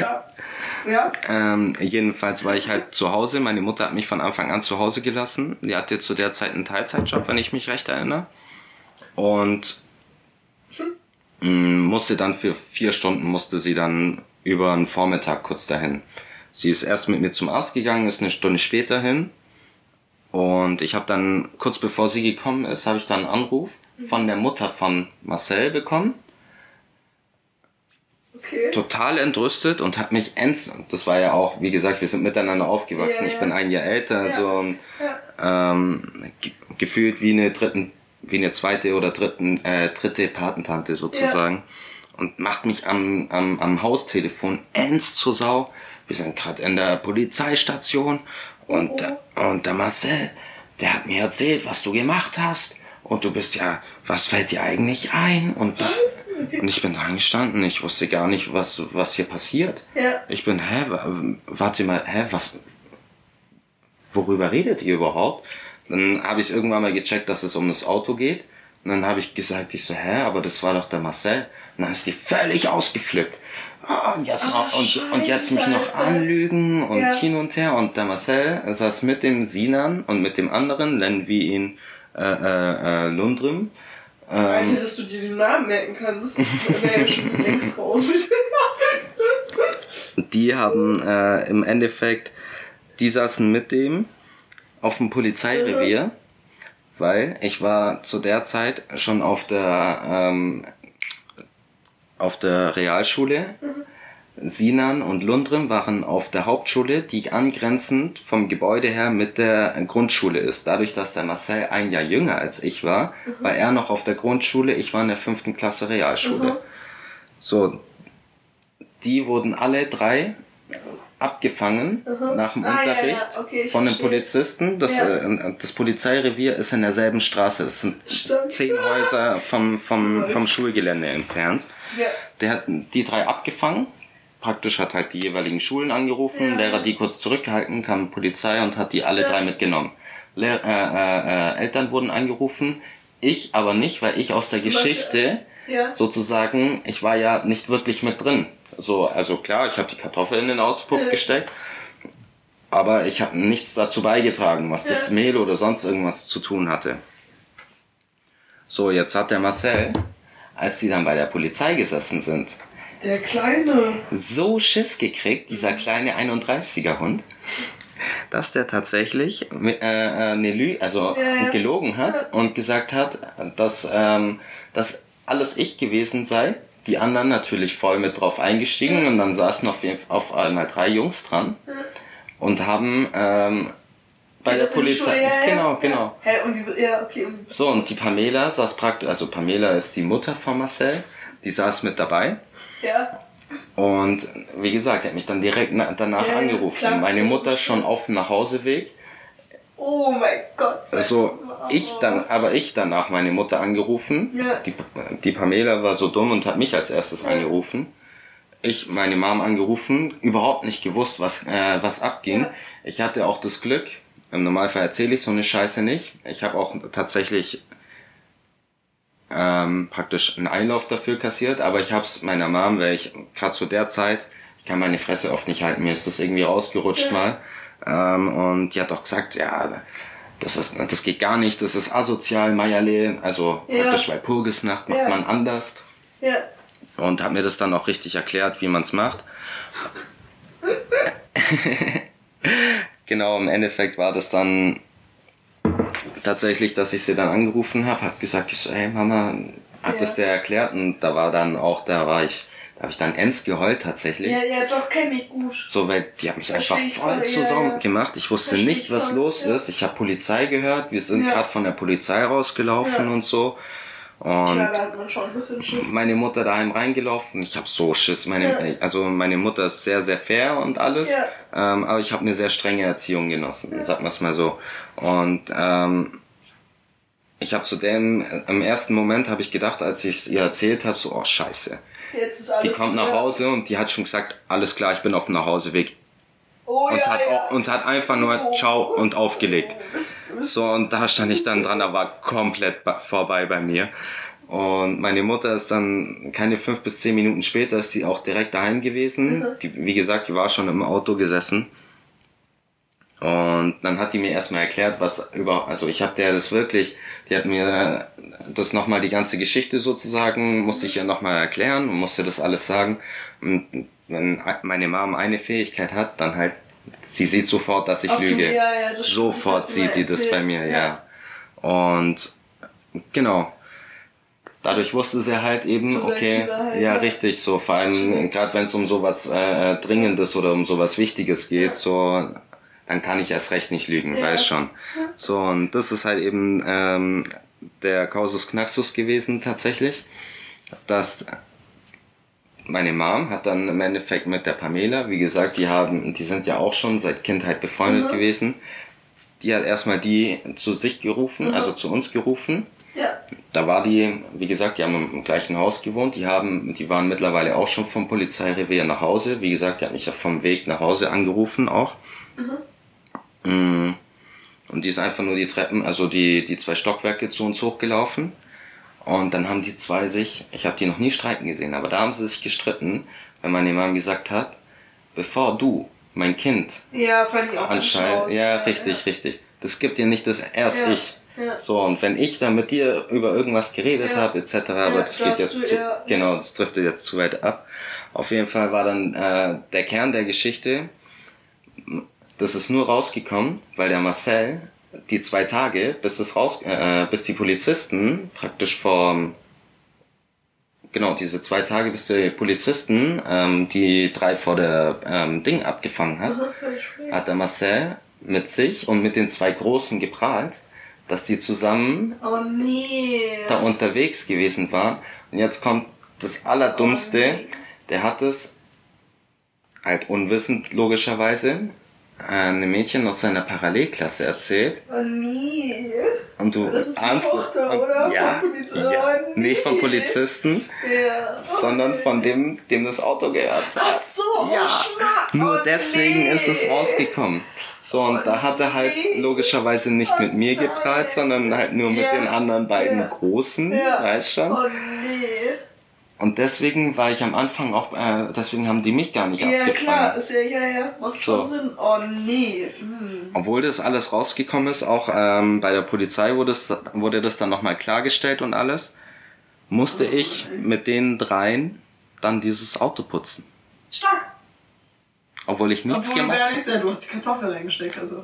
[SPEAKER 1] Ja. Ja.
[SPEAKER 2] Ähm, jedenfalls war ich halt zu Hause. Meine Mutter hat mich von Anfang an zu Hause gelassen. Die hatte zu der Zeit einen Teilzeitjob, wenn ich mich recht erinnere. Und hm. musste dann für vier Stunden musste sie dann über einen Vormittag kurz dahin. Sie ist erst mit mir zum Arzt gegangen, ist eine Stunde später hin. Und ich habe dann, kurz bevor sie gekommen ist, habe ich dann einen Anruf von der Mutter von Marcel bekommen Okay. Total entrüstet und hat mich ends, das war ja auch, wie gesagt, wir sind miteinander aufgewachsen. Ja, ich bin ein Jahr älter, ja. so ähm, gefühlt wie eine dritten, wie eine zweite oder dritten, äh, dritte Patentante sozusagen. Und macht mich am, am, am Haustelefon ends zur Sau. Wir sind gerade in der Polizeistation und, oh. und der Marcel, der hat mir erzählt, was du gemacht hast und du bist ja, was fällt dir eigentlich ein? Und, und ich bin reingestanden, ich wusste gar nicht, was, was hier passiert. Ja. Ich bin, hä, warte mal, hä, was, worüber redet ihr überhaupt? Dann habe ich irgendwann mal gecheckt, dass es um das Auto geht. Und dann habe ich gesagt, ich so, hä, aber das war doch der Marcel. Und dann ist die völlig ausgeflippt. Oh, und, jetzt Ach, und, und jetzt mich noch anlügen und ja. hin und her. Und der Marcel saß mit dem Sinan und mit dem anderen, nennen wir ihn äh, äh, äh, Lundrim.
[SPEAKER 1] Ähm, Alter, dass du dir den Namen merken kannst, wäre ja schon längst raus mit
[SPEAKER 2] Die haben äh, im Endeffekt, die saßen mit dem auf dem Polizeirevier, mhm. weil ich war zu der Zeit schon auf der ähm, auf der Realschule. Mhm Sinan und Lundrim waren auf der Hauptschule, die angrenzend vom Gebäude her mit der Grundschule ist. Dadurch, dass der Marcel ein Jahr jünger als ich war, mhm. war er noch auf der Grundschule, ich war in der fünften Klasse Realschule. Mhm. So, die wurden alle drei abgefangen nach dem
[SPEAKER 1] Ah, ja, ja,
[SPEAKER 2] Unterricht
[SPEAKER 1] okay,
[SPEAKER 2] von den
[SPEAKER 1] verstehe.
[SPEAKER 2] Polizisten. Das,
[SPEAKER 1] Ja.
[SPEAKER 2] äh, das Polizeirevier ist in derselben Straße. Es sind
[SPEAKER 1] Stimmt.
[SPEAKER 2] zehn Häuser vom, vom, vom Schulgelände entfernt.
[SPEAKER 1] Ja.
[SPEAKER 2] Der hat die drei abgefangen. Praktisch hat halt die jeweiligen Schulen angerufen,
[SPEAKER 1] Ja.
[SPEAKER 2] Lehrer die kurz zurückgehalten, kam Polizei und hat die alle
[SPEAKER 1] Ja.
[SPEAKER 2] drei mitgenommen. Lehr äh, äh, äh, Eltern wurden angerufen, ich aber nicht, weil ich aus der
[SPEAKER 1] warst,
[SPEAKER 2] Geschichte
[SPEAKER 1] ja.
[SPEAKER 2] sozusagen, ich war ja nicht wirklich mit drin. So, also klar, ich habe die Kartoffel in den Auspuff gesteckt, aber ich habe nichts dazu beigetragen, was das. Mehl oder sonst irgendwas zu tun hatte. So, jetzt hat der Marcel, als die dann bei der Polizei gesessen sind,
[SPEAKER 1] Der Kleine.
[SPEAKER 2] so Schiss gekriegt, dieser kleine 31er Hund, dass der tatsächlich äh, äh, eine Lü also
[SPEAKER 1] Ja, ja.
[SPEAKER 2] gelogen hat und gesagt hat, dass ähm, das alles ich gewesen sei. Die anderen natürlich voll mit drauf eingestiegen und dann saßen auf, jeden- auf einmal drei Jungs dran und haben ähm, bei der
[SPEAKER 1] Das in
[SPEAKER 2] Polizei.
[SPEAKER 1] Ja, ja.
[SPEAKER 2] Genau, genau.
[SPEAKER 1] Hä, und wie, ja, okay.
[SPEAKER 2] So, und die Pamela saß praktisch, also Pamela ist die Mutter von Marcel, die saß mit dabei.
[SPEAKER 1] Ja.
[SPEAKER 2] Und wie gesagt, er hat mich dann direkt na danach
[SPEAKER 1] Ja, ja,
[SPEAKER 2] angerufen. Meine Mutter schon auf dem Nachhauseweg.
[SPEAKER 1] Oh mein Gott.
[SPEAKER 2] Also ich dann, aber ich danach meine Mutter angerufen.
[SPEAKER 1] Ja.
[SPEAKER 2] Die, die Pamela war so dumm und hat mich als erstes angerufen. Ich meine Mom angerufen, überhaupt nicht gewusst, was, äh, was abging.
[SPEAKER 1] Ja.
[SPEAKER 2] Ich hatte auch das Glück, im Normalfall erzähle ich so eine Scheiße nicht. Ich habe auch tatsächlich ähm, praktisch einen Einlauf dafür kassiert, aber ich hab's meiner Mom, weil ich gerade zu der Zeit, ich kann meine Fresse oft nicht halten, mir ist das irgendwie rausgerutscht mal. Ähm, und die hat auch gesagt, ja, das ist, das geht gar nicht, das ist asozial, Meierle, also
[SPEAKER 1] Ja.
[SPEAKER 2] praktisch bei Purgisnacht macht
[SPEAKER 1] Ja.
[SPEAKER 2] man anders.
[SPEAKER 1] Ja.
[SPEAKER 2] Und hat mir das dann auch richtig erklärt, wie man's macht. genau, im Endeffekt war das dann tatsächlich, dass ich sie dann angerufen habe, habe gesagt, ich so, hey Mama, hat
[SPEAKER 1] Ja.
[SPEAKER 2] das der erklärt und da war dann auch, da war ich, da habe ich dann ends geheult tatsächlich.
[SPEAKER 1] Ja, ja, doch, kenne ich gut.
[SPEAKER 2] So, weil die hat mich
[SPEAKER 1] Versteh
[SPEAKER 2] einfach voll
[SPEAKER 1] voll,
[SPEAKER 2] zu
[SPEAKER 1] ja, ja.
[SPEAKER 2] gemacht. Ich wusste
[SPEAKER 1] Versteh
[SPEAKER 2] nicht,
[SPEAKER 1] ich
[SPEAKER 2] was
[SPEAKER 1] voll,
[SPEAKER 2] los
[SPEAKER 1] ja.
[SPEAKER 2] ist. Ich habe Polizei gehört. Wir sind
[SPEAKER 1] Ja.
[SPEAKER 2] gerade von der Polizei rausgelaufen
[SPEAKER 1] Ja.
[SPEAKER 2] und so. Und
[SPEAKER 1] Klar, da hat man schon ein bisschen Schiss.
[SPEAKER 2] meine Mutter daheim reingelaufen. Ich habe so Schiss. Meine,
[SPEAKER 1] Ja.
[SPEAKER 2] Also meine Mutter ist sehr, sehr fair und alles.
[SPEAKER 1] Ja.
[SPEAKER 2] Ähm, aber ich habe eine sehr strenge Erziehung genossen, sagen wir es mal so. Und ähm, ich habe zu dem, im ersten Moment habe ich gedacht, als ich es ihr erzählt habe, so, oh scheiße. Die kommt nach. Hause und die hat schon gesagt, alles klar, ich bin auf dem Nachhauseweg.
[SPEAKER 1] Oh
[SPEAKER 2] Und,
[SPEAKER 1] ja,
[SPEAKER 2] hat,
[SPEAKER 1] ja.
[SPEAKER 2] und hat einfach nur Ciao und aufgelegt. So, und da stand ich dann dran, da war komplett vorbei bei mir. Und meine Mutter ist dann keine fünf bis zehn Minuten später ist die auch direkt daheim gewesen. Die, wie gesagt, die war schon im Auto gesessen. Und dann hat die mir erstmal erklärt, was über, also ich habe der das wirklich, die hat mir das nochmal die ganze Geschichte sozusagen, musste ich ihr nochmal erklären und musste das alles sagen. Und wenn meine Mom eine Fähigkeit hat, dann halt, sie sieht sofort, dass ich
[SPEAKER 1] Ob
[SPEAKER 2] lüge.
[SPEAKER 1] ja, ja, das
[SPEAKER 2] sofort sieht die das bei mir, ja.
[SPEAKER 1] Ja.
[SPEAKER 2] Und genau. Dadurch wusste sie halt eben,
[SPEAKER 1] Du
[SPEAKER 2] okay,
[SPEAKER 1] halt,
[SPEAKER 2] ja,
[SPEAKER 1] ja.
[SPEAKER 2] richtig, so vor allem gerade wenn es um sowas äh, Dringendes oder um sowas Wichtiges geht, so dann kann ich erst recht nicht lügen,
[SPEAKER 1] Ja.
[SPEAKER 2] weiß schon. So und das ist halt eben ähm, der Causus Knaxus gewesen tatsächlich, dass meine Mom hat dann im Endeffekt mit der Pamela, wie gesagt, die haben, die sind ja auch schon seit Kindheit befreundet gewesen. Die hat erstmal die zu sich gerufen, also zu uns gerufen.
[SPEAKER 1] Ja.
[SPEAKER 2] Da war die, wie gesagt, die haben im gleichen Haus gewohnt. Die haben, die waren mittlerweile auch schon vom Polizeirevier nach Hause. Wie gesagt, die hat mich ja vom Weg nach Hause angerufen auch. Mm. Und die ist einfach nur die Treppen, also die, die zwei Stockwerke zu uns hochgelaufen. Und dann haben die zwei sich, ich habe die noch nie streiten gesehen, aber da haben sie sich gestritten, weil meine Mom gesagt hat, bevor du mein Kind
[SPEAKER 1] Ja, fand ich auch
[SPEAKER 2] anscheinend.
[SPEAKER 1] anschauend.
[SPEAKER 2] Ja, richtig, richtig. Das gibt dir nicht das erst
[SPEAKER 1] Ja,
[SPEAKER 2] ich.
[SPEAKER 1] ja.
[SPEAKER 2] So, und wenn ich dann mit dir über irgendwas geredet
[SPEAKER 1] Ja.
[SPEAKER 2] habe, etc., aber das geht jetzt
[SPEAKER 1] du,
[SPEAKER 2] zu,
[SPEAKER 1] ja,
[SPEAKER 2] genau, das driftet jetzt zu weit ab. Auf jeden Fall war dann äh, der Kern der Geschichte, das ist nur rausgekommen, weil der Marcel die zwei Tage, bis es raus, äh, bis die Polizisten praktisch vor genau diese zwei Tage, bis die Polizisten ähm, die drei vor der ähm, Ding abgefangen hat, hat der Marcel mit sich und mit den zwei Großen geprahlt, dass die zusammen
[SPEAKER 1] Oh nee.
[SPEAKER 2] da unterwegs gewesen waren. Und jetzt kommt das Allerdummste, der hat es halt unwissend logischerweise äh, einem Mädchen aus seiner Parallelklasse erzählt.
[SPEAKER 1] Oh nie.
[SPEAKER 2] Und du
[SPEAKER 1] Das ist
[SPEAKER 2] ahnst
[SPEAKER 1] Tochter,
[SPEAKER 2] und,
[SPEAKER 1] oder?
[SPEAKER 2] Ja,
[SPEAKER 1] Von Polizei.
[SPEAKER 2] ja,
[SPEAKER 1] Oh,
[SPEAKER 2] nicht vom
[SPEAKER 1] nee.
[SPEAKER 2] Polizisten,
[SPEAKER 1] Ja.
[SPEAKER 2] sondern von dem, dem das Auto gehört.
[SPEAKER 1] Ach so, oh,
[SPEAKER 2] Ja,
[SPEAKER 1] Schmarrn.
[SPEAKER 2] nur
[SPEAKER 1] Oh,
[SPEAKER 2] deswegen
[SPEAKER 1] nee.
[SPEAKER 2] ist es rausgekommen. So, und da hat er halt
[SPEAKER 1] nee.
[SPEAKER 2] logischerweise nicht mit mir geprallt, sondern halt nur mit den anderen beiden. Großen,
[SPEAKER 1] Ja.
[SPEAKER 2] weißt schon.
[SPEAKER 1] Oh nee.
[SPEAKER 2] Und deswegen war ich am Anfang auch, äh, deswegen haben die mich gar nicht
[SPEAKER 1] Ja,
[SPEAKER 2] abgefangen.
[SPEAKER 1] klar, ist ja, ja, ja, macht
[SPEAKER 2] So.
[SPEAKER 1] schon Sinn. Oh nee. Hm.
[SPEAKER 2] Obwohl das alles rausgekommen ist, auch ähm, bei der Polizei wurde, es, wurde das dann nochmal klargestellt und alles, musste ich mit den dreien dann dieses Auto putzen.
[SPEAKER 1] Stark.
[SPEAKER 2] Obwohl ich nichts
[SPEAKER 1] Obwohl du
[SPEAKER 2] gemacht
[SPEAKER 1] gar
[SPEAKER 2] habe.
[SPEAKER 1] nichts, ja, du hast die Kartoffel reingesteckt, also.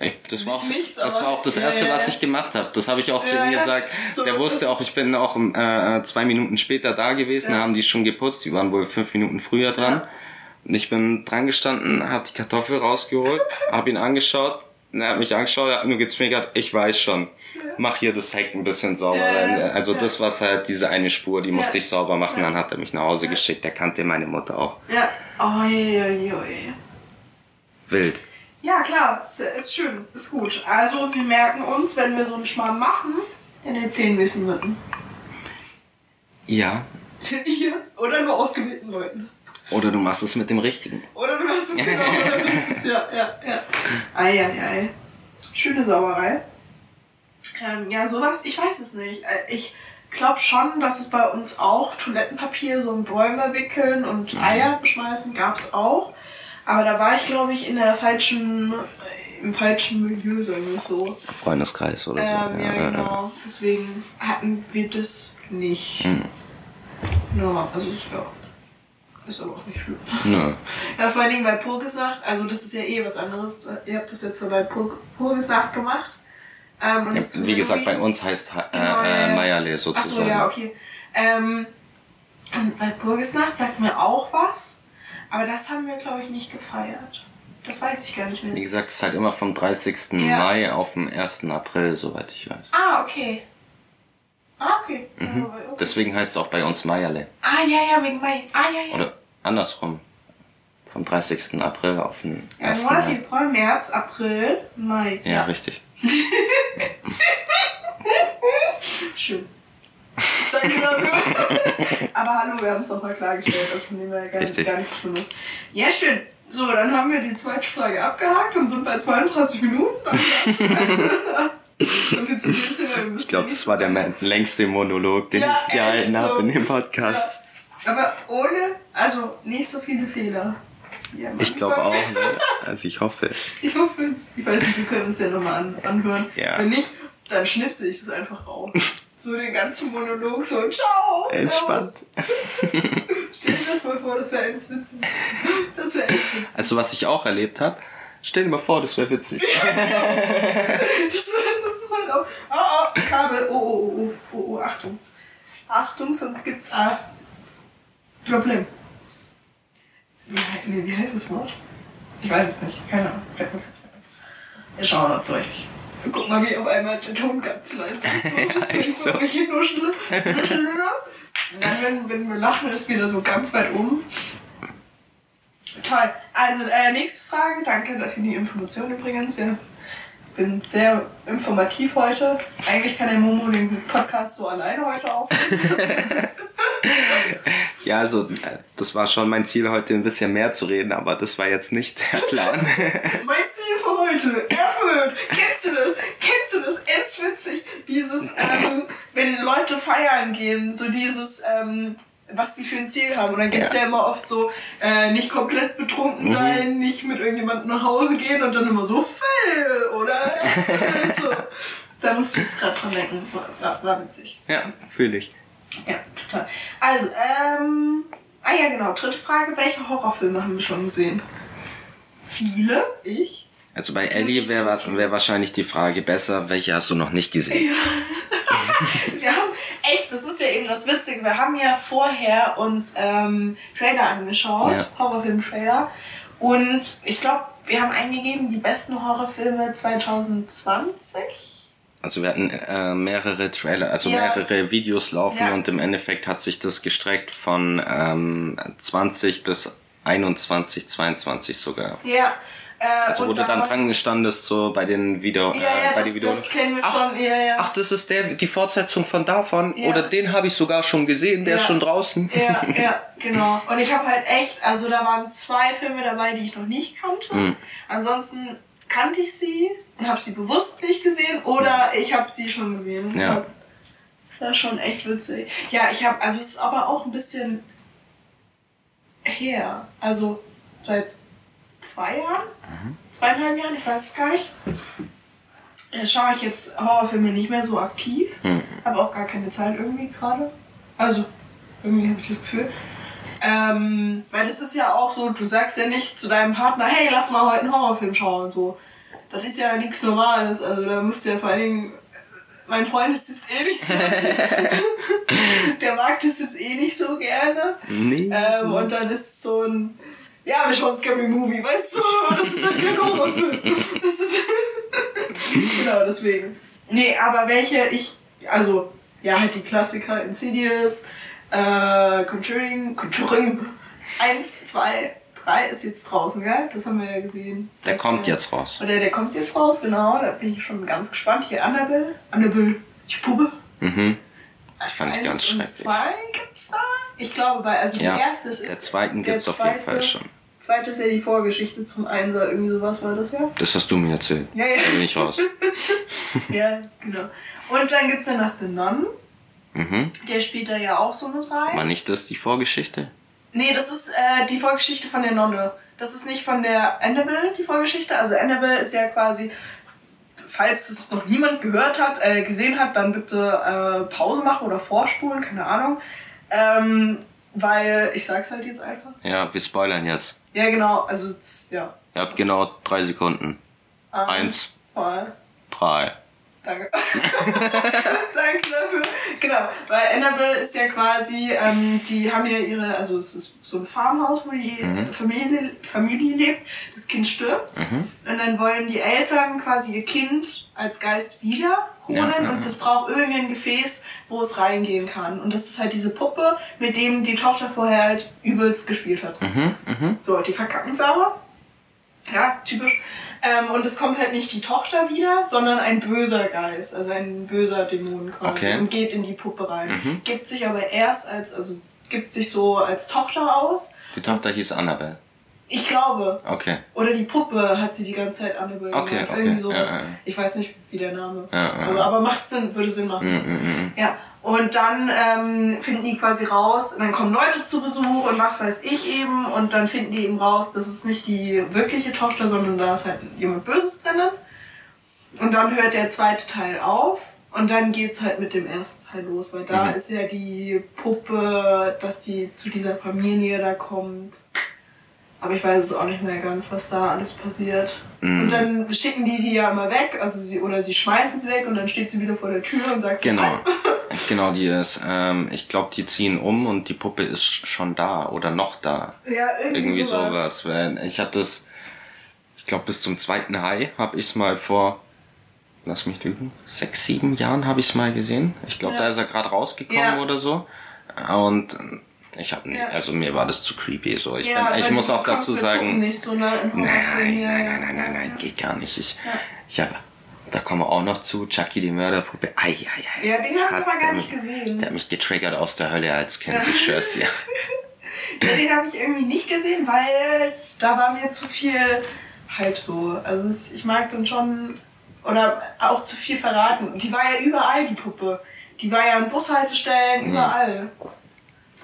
[SPEAKER 2] Ich, das, war auch,
[SPEAKER 1] Nicht nichts,
[SPEAKER 2] das war auch das
[SPEAKER 1] Ja,
[SPEAKER 2] Erste,
[SPEAKER 1] ja,
[SPEAKER 2] was ich gemacht habe. Das habe ich auch zu
[SPEAKER 1] Ja,
[SPEAKER 2] ihm gesagt.
[SPEAKER 1] So,
[SPEAKER 2] Der wusste auch, ich bin auch äh, zwei Minuten später da gewesen, da haben die schon geputzt. Die waren wohl fünf Minuten früher dran. Und ich bin dran gestanden, habe die Kartoffel rausgeholt, habe ihn angeschaut. Er hat mich angeschaut, er hat nur gezwinkert, ich weiß schon. Mach hier das Heck ein bisschen sauber. Also das war halt diese eine Spur, die musste ich sauber machen. Dann hat er mich nach Hause geschickt. Der kannte meine Mutter auch.
[SPEAKER 1] Ja. Je, je, je.
[SPEAKER 2] Wild.
[SPEAKER 1] Ja, klar, ist, schön, ist gut. Also, wir merken uns, wenn wir so einen Schmarrn machen, dann erzählen wir es niemandem.
[SPEAKER 2] Ja.
[SPEAKER 1] Ihr oder nur ausgewählten Leuten.
[SPEAKER 2] Oder du machst es mit dem Richtigen.
[SPEAKER 1] Oder du hast es genau, oder ist ja, ja, ja. Eieiei. Schöne Sauerei. Ähm, ja, sowas, ich weiß es nicht. Äh, Ich glaube schon, dass es bei uns auch Toilettenpapier, so ein Bäume wickeln und Eier beschmeißen gab es auch. Aber da war ich, glaube ich, in der falschen, äh, im falschen Milieu, sagen wir es so.
[SPEAKER 2] Freundeskreis oder so.
[SPEAKER 1] Ähm, ja, genau. Deswegen hatten wir das nicht. Ja, also ist ja. Ist aber auch nicht schlimm.
[SPEAKER 2] Nö.
[SPEAKER 1] Ja, vor allen Dingen bei Purgesnacht, also das ist ja eh was anderes. Ihr habt das jetzt so bei Pur Purgesnacht gemacht. Ähm, jetzt
[SPEAKER 2] Wie gesagt, bei uns heißt ha-
[SPEAKER 1] Genau, ja,
[SPEAKER 2] äh,
[SPEAKER 1] ja.
[SPEAKER 2] äh, Meierle
[SPEAKER 1] Achso,
[SPEAKER 2] sozusagen.
[SPEAKER 1] ja, okay. Ähm, und bei Purgesnacht sagt mir auch was, aber das haben wir, glaube ich, nicht gefeiert. Das weiß ich gar nicht
[SPEAKER 2] Wie
[SPEAKER 1] mehr.
[SPEAKER 2] gesagt, es ist halt immer vom 30.
[SPEAKER 1] Ja.
[SPEAKER 2] Mai auf den 1. April, soweit ich weiß.
[SPEAKER 1] Ah, okay. Ah, okay.
[SPEAKER 2] Mhm.
[SPEAKER 1] Okay.
[SPEAKER 2] Deswegen heißt es auch bei uns Meierle.
[SPEAKER 1] Ah, ja, ja, wegen Mai. Ah, ja, ja.
[SPEAKER 2] Oder andersrum. Vom 30. April auf den 1.
[SPEAKER 1] Januar,
[SPEAKER 2] Mai.
[SPEAKER 1] Februar, März, April, Mai.
[SPEAKER 2] Ja, richtig.
[SPEAKER 1] Schön. Danke dafür. Aber hallo, wir haben es doch mal klargestellt, dass von dem her gar,
[SPEAKER 2] Richtig.
[SPEAKER 1] gar nichts Schlimmes. Ja, schön. So, dann haben wir die zweite Frage abgehakt und sind bei 32 Minuten.
[SPEAKER 2] Ich glaube, das war der längste Monolog, den
[SPEAKER 1] Ja,
[SPEAKER 2] ich gehalten
[SPEAKER 1] so.
[SPEAKER 2] habe in dem Podcast.
[SPEAKER 1] Ja. Aber ohne, also nicht so viele Fehler.
[SPEAKER 2] Ich glaube auch, ne? Also ich hoffe.
[SPEAKER 1] Ich hoffe es. Ich weiß nicht, wir können uns ja nochmal an, anhören. Wenn nicht, dann schnipse ich das einfach raus. So den ganzen Monolog, so ciao,
[SPEAKER 2] Entspannt.
[SPEAKER 1] Stell dir das mal vor, das wäre echt witzig. Das wäre echt witzig.
[SPEAKER 2] Also was ich auch erlebt habe, stell dir mal vor, das wäre witzig.
[SPEAKER 1] Das, wär, das ist halt auch. Oh, oh, Kabel. Oh, oh, oh, oh, oh, Achtung. Achtung, sonst gibt's ein Problem. Wie, nee, wie heißt das Wort? Ich weiß es nicht. Keine Ahnung. Wir schauen uns zurecht. Guck mal, wie auf einmal der Ton ganz leise ist. So,
[SPEAKER 2] Ja, echt so.
[SPEAKER 1] Ich nuschle. Und dann, wenn, wenn wir lachen, ist wieder so ganz weit oben. Toll. Also, äh, nächste Frage. Danke für die Information übrigens. Ja. Bin sehr informativ heute. Eigentlich kann der Momo den Podcast so alleine heute aufnehmen.
[SPEAKER 2] Ja, also das war schon mein Ziel, heute ein bisschen mehr zu reden, aber das war jetzt nicht der Plan.
[SPEAKER 1] mein Ziel für heute erfüllt. Kennst du das? Kennst du das? Echt witzig. Dieses, ähm, wenn Leute feiern gehen, so dieses, ähm, was die für ein Ziel haben. Und dann gibt's ja.
[SPEAKER 2] Ja.
[SPEAKER 1] immer oft so, äh, nicht komplett betrunken sein, nicht mit irgendjemandem nach Hause gehen und dann immer so, Phil, oder? So. Da musst du jetzt gerade dran denken. War, war witzig.
[SPEAKER 2] ja, fühle ich.
[SPEAKER 1] Ja, total. Also, ähm. Ah ja, genau. Dritte Frage. Welche Horrorfilme haben wir schon gesehen? Viele. Ich.
[SPEAKER 2] Also bei Ellie wäre wär wahrscheinlich die Frage besser, welche hast du noch nicht gesehen?
[SPEAKER 1] Wir haben echt, das ist ja eben das Witzige. Wir haben ja vorher uns ähm, Trailer angeschaut.
[SPEAKER 2] Ja.
[SPEAKER 1] Horrorfilm-Trailer. Und ich glaube, wir haben eingegeben, die besten Horrorfilme 2020.
[SPEAKER 2] Also wir hatten äh, mehrere Trailer, also
[SPEAKER 1] Ja.
[SPEAKER 2] mehrere Videos laufen
[SPEAKER 1] Ja.
[SPEAKER 2] und im Endeffekt hat sich das gestreckt von ähm, 20 bis 21, 22 sogar.
[SPEAKER 1] Ja. Äh,
[SPEAKER 2] Also wo du dann dran gestandest, so bei den Video,
[SPEAKER 1] Ja,
[SPEAKER 2] äh,
[SPEAKER 1] ja,
[SPEAKER 2] bei
[SPEAKER 1] das,
[SPEAKER 2] den
[SPEAKER 1] das kennen wir
[SPEAKER 2] ach,
[SPEAKER 1] schon. Ja, ja.
[SPEAKER 2] ach, das ist der, die Fortsetzung von davon.
[SPEAKER 1] Ja.
[SPEAKER 2] Oder den habe ich sogar schon gesehen, der ist schon draußen.
[SPEAKER 1] Ja, ja, genau. Und ich habe halt echt, also da waren zwei Filme dabei, die ich noch nicht kannte.
[SPEAKER 2] Mhm.
[SPEAKER 1] Ansonsten kannte ich sie und habe sie bewusst nicht gesehen oder ich habe sie schon gesehen.
[SPEAKER 2] Ja.
[SPEAKER 1] Das ist schon echt witzig. Ja, ich habe, also es ist aber auch ein bisschen her. Also seit zwei Jahren, zweieinhalb Jahren, ich weiß es gar nicht. Äh, schaue ich jetzt Horrorfilme nicht mehr so aktiv. Habe auch gar keine Zeit irgendwie gerade. Also, irgendwie habe ich das Gefühl. Ähm, weil das ist ja auch so, du sagst ja nicht zu deinem Partner, hey, lass mal heute einen Horrorfilm schauen und so. Das ist ja nichts Normales. Also da du ja vor allen Dingen. Mein Freund ist jetzt eh nicht so. der mag das jetzt eh nicht so gerne.
[SPEAKER 2] Nee.
[SPEAKER 1] Ähm, und dann ist es so ein. Ja, wir schauen Scary Movie, weißt du? Aber das ist halt kein Horrorfilm. Das ist. genau, deswegen. Nee, aber welche ich. Also, ja, halt die Klassiker: Insidious, äh, Conjuring, Conjuring 1, 2, 3 ist jetzt draußen, gell? Das haben wir ja gesehen.
[SPEAKER 2] Der
[SPEAKER 1] Das,
[SPEAKER 2] kommt
[SPEAKER 1] äh,
[SPEAKER 2] jetzt raus.
[SPEAKER 1] Oder der kommt jetzt raus, genau. Da bin ich schon ganz gespannt. Hier Annabelle. Annabelle, die Puppe.
[SPEAKER 2] Mhm. Die fand ich ganz
[SPEAKER 1] und
[SPEAKER 2] schrecklich.
[SPEAKER 1] zwei gibt's da? Ich glaube, bei, also
[SPEAKER 2] Ja,
[SPEAKER 1] die erste ist.
[SPEAKER 2] der zweiten
[SPEAKER 1] der
[SPEAKER 2] gibt's auf jeden
[SPEAKER 1] zweite-
[SPEAKER 2] Fall schon.
[SPEAKER 1] Zweite ist ja die Vorgeschichte zum Einser, irgendwie sowas war das ja.
[SPEAKER 2] Das hast du mir erzählt.
[SPEAKER 1] Ja, ja.
[SPEAKER 2] Da bin ich raus.
[SPEAKER 1] ja, genau. Und dann gibt's ja noch The Nun.
[SPEAKER 2] Mhm.
[SPEAKER 1] Der spielt da ja auch so mit rein.
[SPEAKER 2] War nicht das die Vorgeschichte?
[SPEAKER 1] Nee, das ist äh, die Vorgeschichte von der Nonne. Das ist nicht von der Annabelle, die Vorgeschichte. Also Annabelle ist ja quasi, falls es noch niemand gehört hat, äh, gesehen hat, dann bitte äh, Pause machen oder vorspulen, keine Ahnung. Ähm, weil, ich sag's halt jetzt einfach.
[SPEAKER 2] Ja, wir spoilern jetzt.
[SPEAKER 1] Ja, genau, also, ja.
[SPEAKER 2] Ihr habt genau drei Sekunden.
[SPEAKER 1] Ähm,
[SPEAKER 2] Eins,
[SPEAKER 1] Mal.
[SPEAKER 2] drei.
[SPEAKER 1] Danke. Danke dafür. Genau, weil Annabelle ist ja quasi, ähm, die haben ja ihre, also es ist so ein Farmhaus, wo die Familie, Familie lebt. Das Kind stirbt. Und dann wollen die Eltern quasi ihr Kind als Geist wiederholen.
[SPEAKER 2] Ja, ja,
[SPEAKER 1] und das braucht irgendein Gefäß, wo es reingehen kann. Und das ist halt diese Puppe, mit dem die Tochter vorher halt übelst gespielt hat. So, die verkacken es aber. Ja, typisch. Ähm, und es kommt halt nicht die Tochter wieder, sondern ein böser Geist, also ein böser Dämon quasi
[SPEAKER 2] Okay. Mhm.
[SPEAKER 1] und geht in die Puppe rein. Gibt sich aber erst als, also gibt sich so als Tochter aus.
[SPEAKER 2] Die Tochter hieß Annabelle.
[SPEAKER 1] Ich glaube.
[SPEAKER 2] Okay.
[SPEAKER 1] Oder die Puppe hat sie die ganze Zeit Annabelle
[SPEAKER 2] Okay,
[SPEAKER 1] genannt.
[SPEAKER 2] okay,
[SPEAKER 1] Irgendwie sowas.
[SPEAKER 2] ja, ja.
[SPEAKER 1] Ich weiß nicht, wie der Name.
[SPEAKER 2] Ja, ja,
[SPEAKER 1] also, aber macht Sinn, würde Sinn machen.
[SPEAKER 2] Mhm,
[SPEAKER 1] Ja. Und dann ähm, finden die quasi raus, und dann kommen Leute zu Besuch und was weiß ich eben. Und dann finden die eben raus, das ist nicht die wirkliche Tochter, sondern da ist halt jemand Böses drinnen. Und dann hört der zweite Teil auf. Und dann geht's halt mit dem ersten Teil los, weil da
[SPEAKER 2] Mhm.
[SPEAKER 1] ist ja die Puppe, dass die zu dieser Familie da kommt. Aber ich weiß es auch nicht mehr ganz, was da alles passiert.
[SPEAKER 2] Mhm.
[SPEAKER 1] Und dann schicken die die ja immer weg, also sie oder sie schmeißen sie weg und dann steht sie wieder vor der Tür und sagt
[SPEAKER 2] Genau. Genau, die ist, ähm, ich glaube, die ziehen um und die Puppe ist schon da oder noch da.
[SPEAKER 1] Ja, irgendwie,
[SPEAKER 2] Irgendwie
[SPEAKER 1] sowas.
[SPEAKER 2] sowas. Ich habe das, ich glaube, bis zum zweiten High habe ich es mal vor, lass mich lügen, sechs, sieben Jahren habe ich es mal gesehen. Ich glaube,
[SPEAKER 1] Ja.
[SPEAKER 2] da ist er gerade rausgekommen
[SPEAKER 1] Ja.
[SPEAKER 2] oder so. Und ich habe,
[SPEAKER 1] Ja.
[SPEAKER 2] also mir war das zu creepy so. Ich,
[SPEAKER 1] Ja,
[SPEAKER 2] bin, ich muss auch dazu
[SPEAKER 1] mit
[SPEAKER 2] sagen,
[SPEAKER 1] Nicht so Horrorfilmen,
[SPEAKER 2] Nein,
[SPEAKER 1] ja,
[SPEAKER 2] nein,
[SPEAKER 1] ja,
[SPEAKER 2] nein, nein,
[SPEAKER 1] ja,
[SPEAKER 2] nein, nein,
[SPEAKER 1] ja.
[SPEAKER 2] geht gar nicht. Ich,
[SPEAKER 1] Ja.
[SPEAKER 2] ich habe, da kommen wir auch noch zu, Chucky die Mörderpuppe. Ei, ei, ei.
[SPEAKER 1] Ja, den hab ich aber gar nicht
[SPEAKER 2] mich-
[SPEAKER 1] gesehen.
[SPEAKER 2] Der hat mich getriggert aus der Hölle als Kind, ich schwör's dir.
[SPEAKER 1] Ja, den habe ich irgendwie nicht gesehen, weil da war mir zu viel halb so. Also ich mag dann schon, oder auch zu viel verraten. Die war ja überall, die Puppe. Die war ja an Bushaltestellen,
[SPEAKER 2] Mhm.
[SPEAKER 1] überall.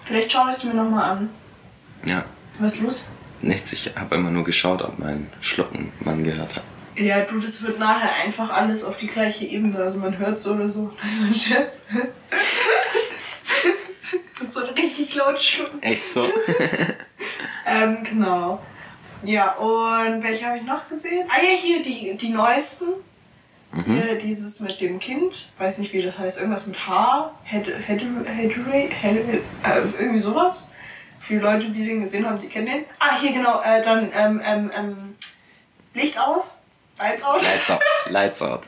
[SPEAKER 1] Vielleicht schaue ich es mir nochmal an.
[SPEAKER 2] Ja,
[SPEAKER 1] Was ist los?
[SPEAKER 2] nichts, ich habe immer nur geschaut, ob mein Schlucken man gehört hat.
[SPEAKER 1] Ja, du, das wird nachher einfach alles auf die gleiche Ebene. Also man hört so oder so. Nein, mein Scherz. Und so richtig laut Schlucken.
[SPEAKER 2] Echt so?
[SPEAKER 1] Ähm, genau. Ja, und welche habe ich noch gesehen? Ah ja, hier die, die neuesten. Hier dieses mit dem Kind. Weiß nicht, wie das heißt. Irgendwas mit H. Head, head, head, head, äh, irgendwie sowas. Viele Leute, die den gesehen haben, die kennen den. Ah, hier genau. Äh, dann ähm, ähm, ähm, Licht aus. Lights out.
[SPEAKER 2] Lights out. Lights out.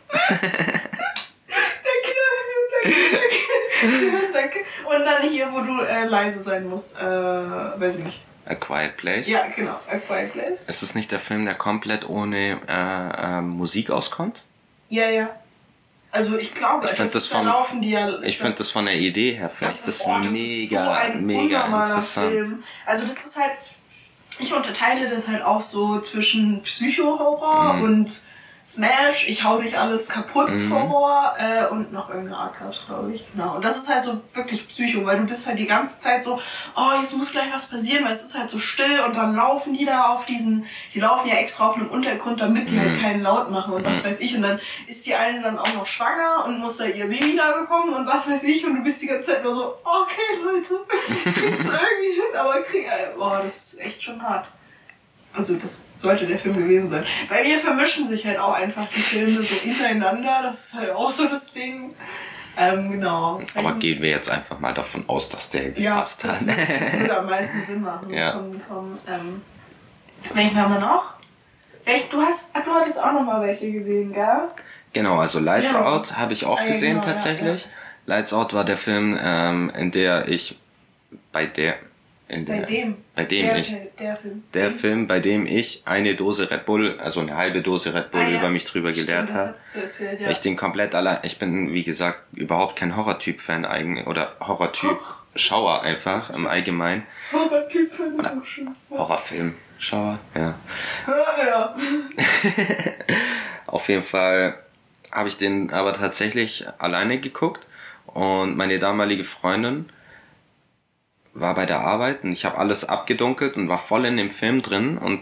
[SPEAKER 1] Danke. Und dann hier, wo du äh, leise sein musst. Äh, weiß ich nicht.
[SPEAKER 2] A Quiet Place.
[SPEAKER 1] Ja, genau. A Quiet Place.
[SPEAKER 2] Ist es nicht der Film, der komplett ohne äh, äh, Musik auskommt?
[SPEAKER 1] Ja, ja. Also ich glaube,
[SPEAKER 2] Ich finde das, vom,
[SPEAKER 1] laufen die ja.
[SPEAKER 2] ich find das von der Idee her,
[SPEAKER 1] das
[SPEAKER 2] das
[SPEAKER 1] ist, oh, das
[SPEAKER 2] mega,
[SPEAKER 1] ist so ein
[SPEAKER 2] mega interessant.
[SPEAKER 1] Film. Also das ist halt, ich unterteile das halt auch so zwischen Psycho-Horror
[SPEAKER 2] Mhm.
[SPEAKER 1] und Smash, ich hau dich alles kaputt Horror äh, und noch irgendeine Art gab's, glaube ich. Genau. Und das ist halt so wirklich Psycho, weil du bist halt die ganze Zeit so, oh, jetzt muss gleich was passieren, weil es ist halt so still und dann laufen die da auf diesen, die laufen ja extra auf einem Untergrund, damit die
[SPEAKER 2] Mhm.
[SPEAKER 1] halt keinen Laut machen und was weiß ich. Und dann ist die eine dann auch noch schwanger und muss da ihr Baby da bekommen und was weiß ich. Und du bist die ganze Zeit nur so, okay, Leute, kriegt's irgendwie hin, aber krieg, äh, boah, das ist echt schon hart. Also das sollte der Film gewesen sein. Bei mir vermischen sich halt auch einfach die Filme so hintereinander. Das ist halt auch so das Ding. Ähm, genau.
[SPEAKER 2] Aber
[SPEAKER 1] Welchen-
[SPEAKER 2] gehen wir jetzt einfach mal davon aus, dass der
[SPEAKER 1] ja,
[SPEAKER 2] gepasst
[SPEAKER 1] das,
[SPEAKER 2] hat.
[SPEAKER 1] wird- das würde am meisten Sinn machen.
[SPEAKER 2] Ja.
[SPEAKER 1] Komm, komm, ähm, welchen haben wir noch? Welch, du hast, ach, du hattest auch noch mal welche gesehen, gell?
[SPEAKER 2] Genau, also Lights
[SPEAKER 1] Ja.
[SPEAKER 2] Out habe ich auch
[SPEAKER 1] Ah, ja,
[SPEAKER 2] gesehen
[SPEAKER 1] genau, ja,
[SPEAKER 2] tatsächlich. Lights Out war der Film, ähm, in der ich bei der in
[SPEAKER 1] Bei
[SPEAKER 2] der,
[SPEAKER 1] dem.
[SPEAKER 2] bei dem
[SPEAKER 1] der,
[SPEAKER 2] ich
[SPEAKER 1] Der Film.
[SPEAKER 2] der Film, bei dem ich eine Dose Red Bull, also eine halbe Dose Red Bull
[SPEAKER 1] Ah, ja.
[SPEAKER 2] über mich drüber
[SPEAKER 1] Stimmt,
[SPEAKER 2] geleert habe.
[SPEAKER 1] erzählt, ja.
[SPEAKER 2] Ich den komplett allein, ich bin wie gesagt überhaupt kein Horrortyp-Fan eigentlich oder Horrortyp-Schauer einfach im Allgemeinen.
[SPEAKER 1] Horror-Typ finde ich auch schön.
[SPEAKER 2] Horrorfilm-Schauer, ja.
[SPEAKER 1] Ja.
[SPEAKER 2] Auf jeden Fall habe ich den aber tatsächlich alleine geguckt und meine damalige Freundin war bei der Arbeit und ich habe alles abgedunkelt und war voll in dem Film drin und